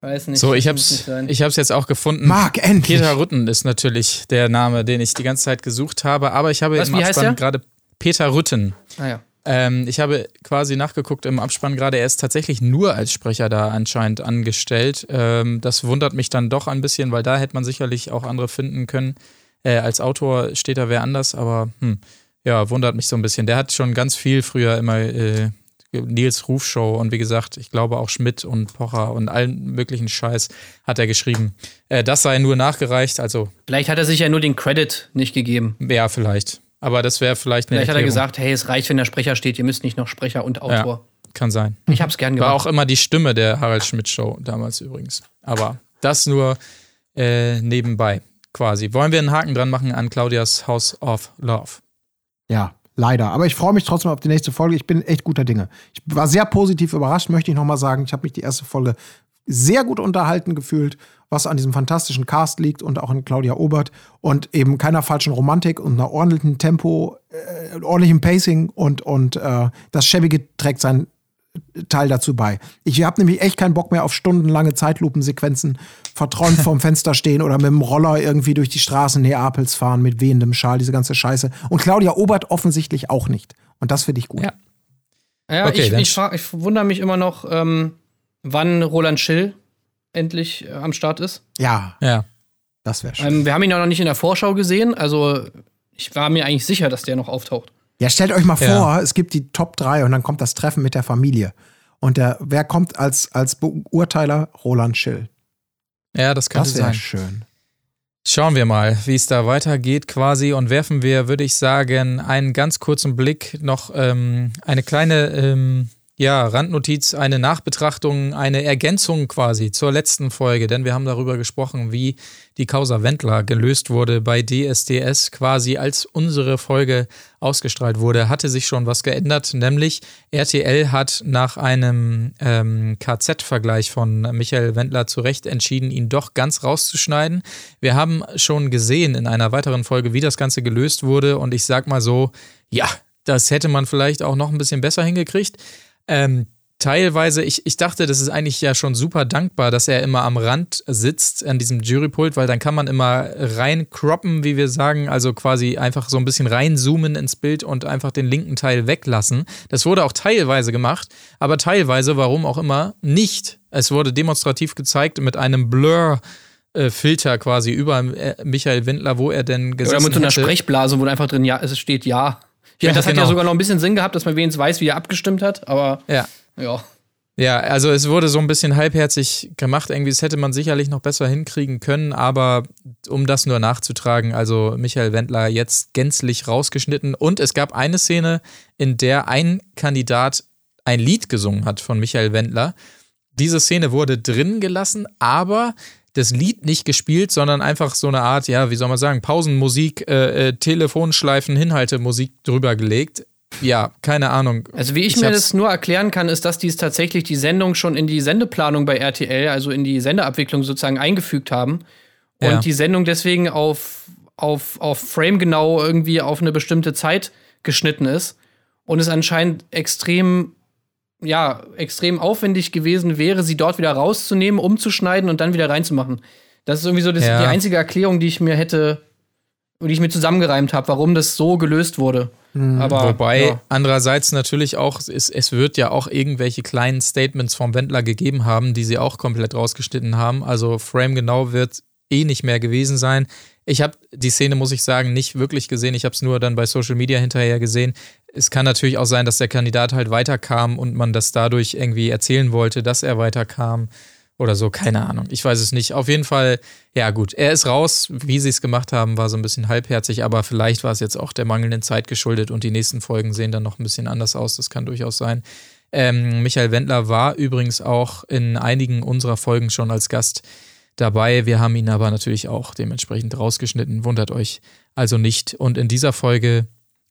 Weiß nicht. so, ich hab's, ich hab's jetzt auch gefunden. Marc, endlich. Peter Rütten ist natürlich der Name, den ich die ganze Zeit gesucht habe, aber ich habe Was, im Abspann gerade Peter Rütten. ah, ja. Ähm, ich habe quasi nachgeguckt im Abspann gerade, er ist tatsächlich nur als Sprecher da anscheinend angestellt. Ähm, das wundert mich dann doch ein bisschen, weil da hätte man sicherlich auch andere finden können. Äh, als Autor steht da wer anders, aber hm, ja, wundert mich so ein bisschen. Der hat schon ganz viel früher immer äh, Nils Rufshow und wie gesagt, ich glaube auch Schmidt und Pocher und allen möglichen Scheiß hat er geschrieben. Äh, das sei nur nachgereicht, also Vielleicht hat er sich ja nur den Credit nicht gegeben. ja, vielleicht. Aber das wäre vielleicht eine Vielleicht hat er Erklärung. gesagt, hey, es reicht, wenn der Sprecher steht, ihr müsst nicht noch Sprecher und Autor. Kann sein. Ich hab's gern War gemacht. auch immer die Stimme der Harald Schmidt Show damals übrigens. Aber das nur äh, nebenbei quasi. Wollen wir einen Haken dran machen an Claudias House of Love? Ja, leider. Aber ich freue mich trotzdem auf die nächste Folge. Ich bin echt guter Dinge. Ich war sehr positiv überrascht, möchte ich nochmal sagen. Ich habe mich die erste Folge sehr gut unterhalten gefühlt, was an diesem fantastischen Cast liegt und auch an Claudia Obert und eben keiner falschen Romantik und einer ordentlichen Tempo, äh, ordentlichem Pacing und, und äh, das Schäbige trägt sein Teil dazu bei. Ich habe nämlich echt keinen Bock mehr auf stundenlange Zeitlupensequenzen, verträumt vorm Fenster stehen oder mit dem Roller irgendwie durch die Straßen Neapels fahren mit wehendem Schal, diese ganze Scheiße. Und Claudia Obert offensichtlich auch nicht. Und das finde ich gut. Ja. Ja, Okay, ich, ich, ich wundere mich immer noch, ähm, wann Roland Schill endlich äh, am Start ist. Ja, Ja. das wäre schön. Ähm, wir haben ihn ja noch nicht in der Vorschau gesehen, also ich war mir eigentlich sicher, dass der noch auftaucht. Ja, stellt euch mal Ja. vor, es gibt die Top 3 und dann kommt das Treffen mit der Familie. Und der, wer kommt als, als Beurteiler? Roland Schill. Ja, das könnte Das wäre sein. schön. Schauen wir mal, wie es da weitergeht quasi und werfen wir, würde ich sagen, einen ganz kurzen Blick noch ähm, eine kleine ähm, ja, Randnotiz, eine Nachbetrachtung, eine Ergänzung quasi zur letzten Folge, denn wir haben darüber gesprochen, wie die Causa Wendler gelöst wurde bei DSDS, quasi als unsere Folge ausgestrahlt wurde, hatte sich schon was geändert, nämlich RTL hat nach einem ähm, KZ-Vergleich von Michael Wendler zu Recht entschieden, ihn doch ganz rauszuschneiden. Wir haben schon gesehen in einer weiteren Folge, wie das Ganze gelöst wurde und ich sag mal so, ja, das hätte man vielleicht auch noch ein bisschen besser hingekriegt. Ähm, teilweise, ich, ich dachte, das ist eigentlich ja schon super dankbar, dass er immer am Rand sitzt an diesem Jurypult, weil dann kann man immer reincroppen, wie wir sagen, also quasi einfach so ein bisschen reinzoomen ins Bild und einfach den linken Teil weglassen. Das wurde auch teilweise gemacht, aber teilweise, warum auch immer, nicht. Es wurde demonstrativ gezeigt mit einem Blur. äh, Filter quasi über äh, Michael Windler, wo er denn gesessen Oder mit so einer hätte. Sprechblase, wo einfach drin ja, es steht ja. Ja, das hat genau. ja sogar noch ein bisschen Sinn gehabt, dass man wenigstens weiß, wie er abgestimmt hat, aber Ja. ja. Ja, also es wurde so ein bisschen halbherzig gemacht. Irgendwie, das hätte man sicherlich noch besser hinkriegen können, aber um das nur nachzutragen, also Michael Wendler jetzt gänzlich rausgeschnitten. Und es gab eine Szene, in der ein Kandidat ein Lied gesungen hat von Michael Wendler. Diese Szene wurde drin gelassen, aber das Lied nicht gespielt, sondern einfach so eine Art, ja, wie soll man sagen, Pausenmusik, äh, äh, Telefonschleifen, Hinhaltemusik drüber gelegt. Ja, keine Ahnung. Also wie ich, Ich mir das nur erklären kann, ist, dass die es tatsächlich die Sendung schon in die Sendeplanung bei RTL, also in die Sendeabwicklung sozusagen eingefügt haben und Ja. die Sendung deswegen auf, auf, auf Frame genau irgendwie auf eine bestimmte Zeit geschnitten ist und es anscheinend extrem ja, extrem aufwendig gewesen wäre, sie dort wieder rauszunehmen, umzuschneiden und dann wieder reinzumachen. Das ist irgendwie so das, Ja. die einzige Erklärung, die ich mir hätte, die ich mir zusammengereimt habe, warum das so gelöst wurde. Aber Wobei ja. andererseits natürlich auch, es, es wird ja auch irgendwelche kleinen Statements vom Wendler gegeben haben, die sie auch komplett rausgeschnitten haben. Also Frame genau wird eh nicht mehr gewesen sein. Ich habe die Szene, muss ich sagen, nicht wirklich gesehen. Ich habe es nur dann bei Social Media hinterher gesehen. Es kann natürlich auch sein, dass der Kandidat halt weiterkam und man das dadurch irgendwie erzählen wollte, dass er weiterkam oder so. Keine Ahnung. Ich weiß es nicht. Auf jeden Fall, ja gut, er ist raus. Wie sie es gemacht haben, war so ein bisschen halbherzig, aber vielleicht war es jetzt auch der mangelnden Zeit geschuldet und die nächsten Folgen sehen dann noch ein bisschen anders aus. Das kann durchaus sein. Ähm, Michael Wendler war übrigens auch in einigen unserer Folgen schon als Gast dabei. Wir haben ihn aber natürlich auch dementsprechend rausgeschnitten. Wundert euch also nicht. Und in dieser Folge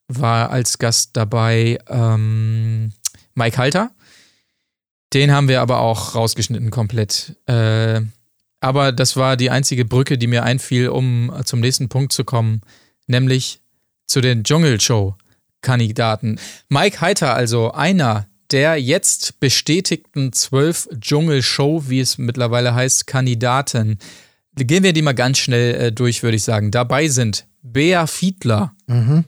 war als Gast dabei ähm, Mike Halter. Den haben wir aber auch rausgeschnitten komplett. Äh, aber das war die einzige Brücke, die mir einfiel, um zum nächsten Punkt zu kommen, nämlich zu den Dschungelshow-Kandidaten. Mike Heiter, also einer der jetzt bestätigten zwölf Dschungelshow, wie es mittlerweile heißt, Kandidaten. Gehen wir die mal ganz schnell äh, durch, würde ich sagen. Dabei sind Bea Fiedler, Mhm.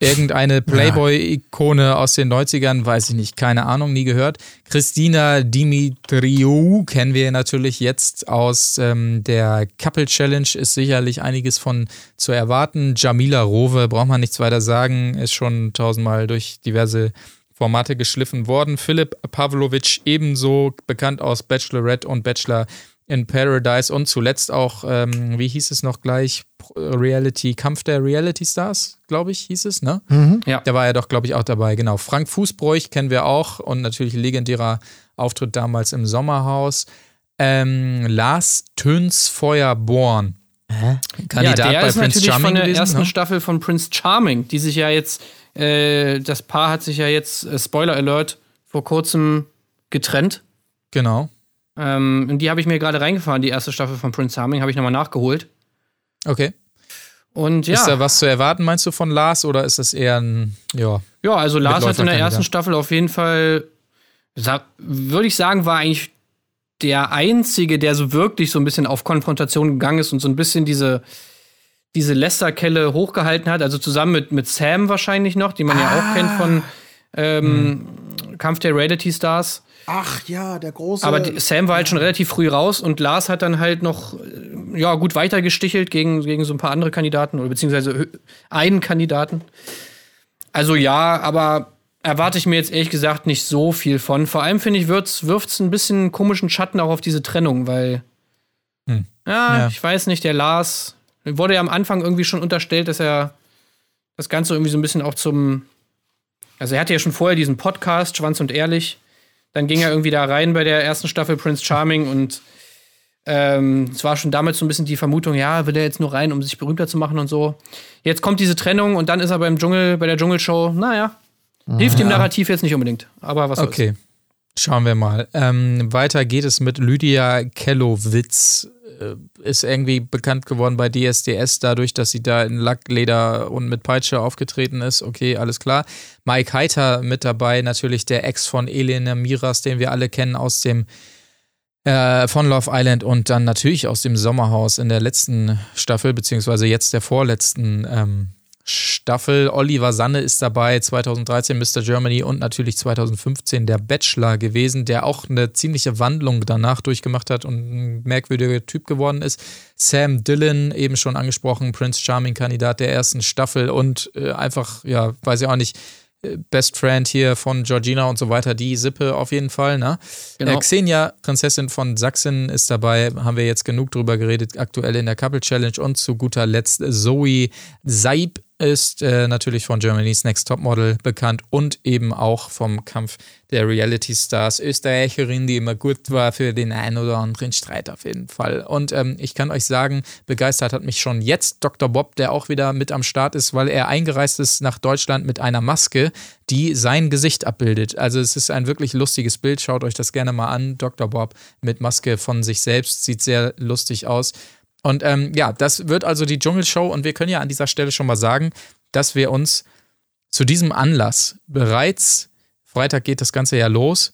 irgendeine Playboy-Ikone aus den 90ern, weiß ich nicht, keine Ahnung, nie gehört. Christina Dimitriou kennen wir natürlich jetzt aus ähm, der Couple Challenge, ist sicherlich einiges von zu erwarten. Jamila Rowe, braucht man nichts weiter sagen, ist schon tausendmal durch diverse Formate geschliffen worden. Philipp Pavlovic ebenso bekannt aus Bachelorette und Bachelor in Paradise und zuletzt auch, ähm, wie hieß es noch gleich, Reality, Kampf der Reality Stars, glaube ich, hieß es, ne? Ja. Da war er doch, glaube ich, auch dabei, genau. Frank Fußbräuch kennen wir auch und natürlich legendärer Auftritt damals im Sommerhaus. Ähm, Lars Tönsfeuer-Born. Kandidat ja, der bei ist Prince natürlich Charming von der gewesen, ersten ne? Staffel von Prince Charming, die sich ja jetzt, äh, das Paar hat sich ja jetzt, äh, Spoiler Alert, vor kurzem getrennt. Genau. Ähm, und die habe ich mir gerade reingefahren, die erste Staffel von Prince Charming, habe ich nochmal nachgeholt. Okay. Und ja, Ist da was zu erwarten, meinst du, von Lars oder ist das eher ein, ja, ja, also Lars hat in der ersten Staffel auf jeden Fall, würde ich sagen, war eigentlich der einzige, der so wirklich so ein bisschen auf Konfrontation gegangen ist und so ein bisschen diese, diese Lästerkelle hochgehalten hat. Also zusammen mit, mit Sam wahrscheinlich noch, die man ja auch kennt von, ähm, Kampf der Reality Stars. Ach ja, der große. Aber die, Sam war halt schon relativ früh raus und Lars hat dann halt noch äh, ja, gut weitergestichelt gegen, gegen so ein paar andere Kandidaten oder beziehungsweise einen Kandidaten. Also ja, aber erwarte ich mir jetzt ehrlich gesagt nicht so viel von. Vor allem finde ich, wirft es ein bisschen komischen Schatten auch auf diese Trennung, weil. Hm. Ja, Ja. ich weiß nicht, der Lars wurde ja am Anfang irgendwie schon unterstellt, dass er das Ganze irgendwie so ein bisschen auch zum. Also er hatte ja schon vorher diesen Podcast, Schwanz und Ehrlich. Dann ging er irgendwie da rein bei der ersten Staffel Prince Charming und ähm, es war schon damals so ein bisschen die Vermutung, ja, will er jetzt nur rein, um sich berühmter zu machen und so. Jetzt kommt diese Trennung und dann ist er beim Dschungel, bei der Dschungelshow, naja, hilft dem Narrativ jetzt nicht unbedingt. Aber was soll's. Okay. Schauen wir mal. Ähm, weiter geht es mit Lydia Kellowitz. Äh, Ist irgendwie bekannt geworden bei DSDS dadurch, dass sie da in Lackleder und mit Peitsche aufgetreten ist. Okay, alles klar. Mike Heiter mit dabei, natürlich der Ex von Elena Miras, den wir alle kennen aus dem äh, von Love Island und dann natürlich aus dem Sommerhaus in der letzten Staffel, beziehungsweise jetzt der vorletzten ähm, Staffel. Oliver Sanne ist dabei, 2013 Mr. Germany und natürlich 2015 der Bachelor gewesen, der auch eine ziemliche Wandlung danach durchgemacht hat und ein merkwürdiger Typ geworden ist. Sam Dillon, eben schon angesprochen, Prince Charming-Kandidat der ersten Staffel und äh, einfach, ja, weiß ich auch nicht, äh, Best Friend hier von Georgina und so weiter, die Sippe auf jeden Fall, ne? Genau. Äh, Xenia, Prinzessin von Sachsen, ist dabei, haben wir jetzt genug drüber geredet, aktuell in der Couple Challenge und zu guter Letzt Zoe Saib ist äh, natürlich von Germany's Next Topmodel bekannt und eben auch vom Kampf der Reality Stars Österreicherin, die immer gut war für den einen oder anderen Streit auf jeden Fall. Und ähm, ich kann euch sagen, begeistert hat mich schon jetzt Dr. Bob, der auch wieder mit am Start ist, weil er eingereist ist nach Deutschland mit einer Maske, die sein Gesicht abbildet. Also es ist ein wirklich lustiges Bild. Schaut euch das gerne mal an. Dr. Bob mit Maske von sich selbst sieht sehr lustig aus. Und ähm, ja, das wird also die Dschungelshow und wir können ja an dieser Stelle schon mal sagen, dass wir uns zu diesem Anlass bereits, Freitag geht das Ganze ja los,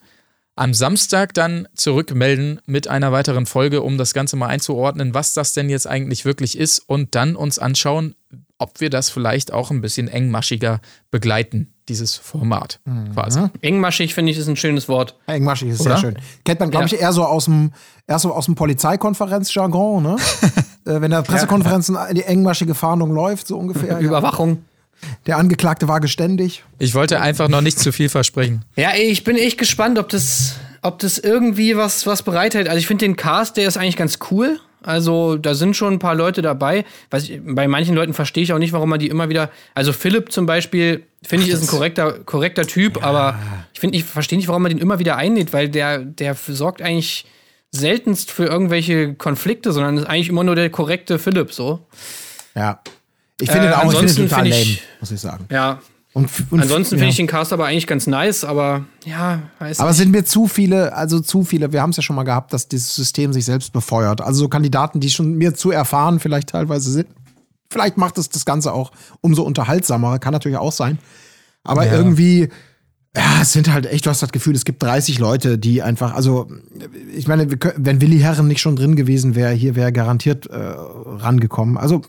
am Samstag dann zurückmelden mit einer weiteren Folge, um das Ganze mal einzuordnen, was das denn jetzt eigentlich wirklich ist und dann uns anschauen, ob wir das vielleicht auch ein bisschen engmaschiger begleiten, dieses Format quasi. Engmaschig finde ich ist ein schönes Wort. Engmaschig ist Oder? sehr schön. Kennt man, glaube Ja. ich, eher so aus dem, eher so aus dem Polizeikonferenzjargon, ne? äh, wenn der Pressekonferenzen die engmaschige Fahndung läuft, so ungefähr. ja. Überwachung. Der Angeklagte war geständig. Ich wollte einfach noch nicht zu viel versprechen. Ja, ich bin echt gespannt, ob das, ob das irgendwie was, was bereithält. Also ich finde den Cast, der ist eigentlich ganz cool. Also da sind schon ein paar Leute dabei. Was ich, bei manchen Leuten verstehe ich auch nicht, warum man die immer wieder. Also Philipp zum Beispiel, finde ich, ist ein korrekter, korrekter Typ, aber ich finde, ich verstehe nicht, warum man den immer wieder einlädt, weil der, der sorgt eigentlich seltenst für irgendwelche Konflikte, sondern ist eigentlich immer nur der korrekte Philipp so. Ja. Ich finde Äh, ihn auch ich ansonsten total lame, ich- muss ich sagen. Ja. Und, und Ansonsten ja. finde ich den Cast aber eigentlich ganz nice, aber ja, weiß Aber nicht. es sind mir zu viele, also zu viele, wir haben es ja schon mal gehabt, dass dieses System sich selbst befeuert. Also so Kandidaten, die schon mir zu erfahren vielleicht teilweise sind. Vielleicht macht es das Ganze auch umso unterhaltsamer, kann natürlich auch sein. Aber Ja. irgendwie, ja, es sind halt echt, du hast das Gefühl, es gibt 30 Leute, die einfach, also ich meine, wenn Willi Herren nicht schon drin gewesen wäre, hier wäre garantiert äh, rangekommen. Also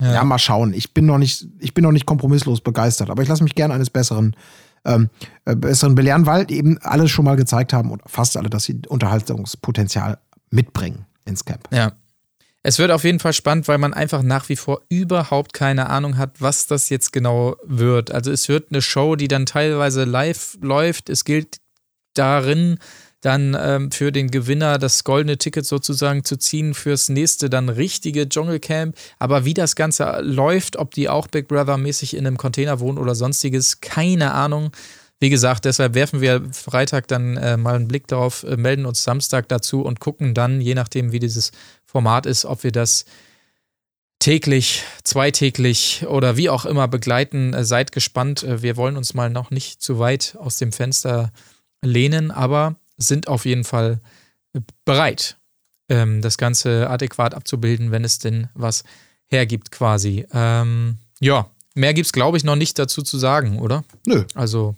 ja. mal schauen. Ich bin noch nicht, ich bin noch nicht kompromisslos begeistert, aber ich lasse mich gerne eines Besseren, ähm, äh, Besseren belehren, weil eben alle schon mal gezeigt haben, oder fast alle, dass sie Unterhaltungspotenzial mitbringen ins Camp. Ja. Es wird auf jeden Fall spannend, weil man einfach nach wie vor überhaupt keine Ahnung hat, was das jetzt genau wird. Also es wird eine Show, die dann teilweise live läuft. Es gilt darin, dann ähm, für den Gewinner das goldene Ticket sozusagen zu ziehen fürs nächste dann richtige Dschungelcamp. Aber wie das Ganze läuft, ob die auch Big Brother-mäßig in einem Container wohnen oder sonstiges, keine Ahnung. Wie gesagt, deshalb werfen wir Freitag dann äh, mal einen Blick darauf, äh, melden uns Samstag dazu und gucken dann, je nachdem, wie dieses Format ist, ob wir das täglich, zweitäglich oder wie auch immer begleiten. Äh, seid gespannt. Äh, wir wollen uns mal noch nicht zu weit aus dem Fenster lehnen, aber sind auf jeden Fall äh, bereit, ähm, das Ganze adäquat abzubilden, wenn es denn was hergibt quasi. Ähm, ja, mehr gibt es, glaube ich, noch nicht dazu zu sagen, oder? Nö. Also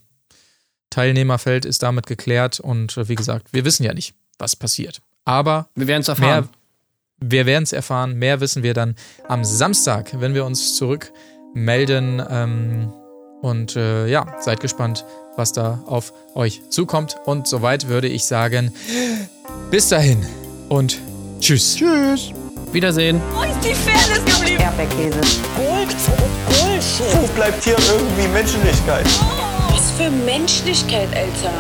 Teilnehmerfeld ist damit geklärt und äh, wie gesagt, wir wissen ja nicht, was passiert. Aber Wir werden es erfahren. mehr, wir werden es erfahren, mehr wissen wir dann am Samstag, wenn wir uns zurückmelden. Ähm, und äh, ja, seid gespannt, was da auf euch zukommt. Und soweit würde ich sagen, bis dahin und tschüss. Tschüss. Wiedersehen. Wo ist die Fairness geblieben? Erdbeerkäse. Gold, Bullshit. Wo bleibt hier irgendwie Menschlichkeit? Was für Menschlichkeit, Alter.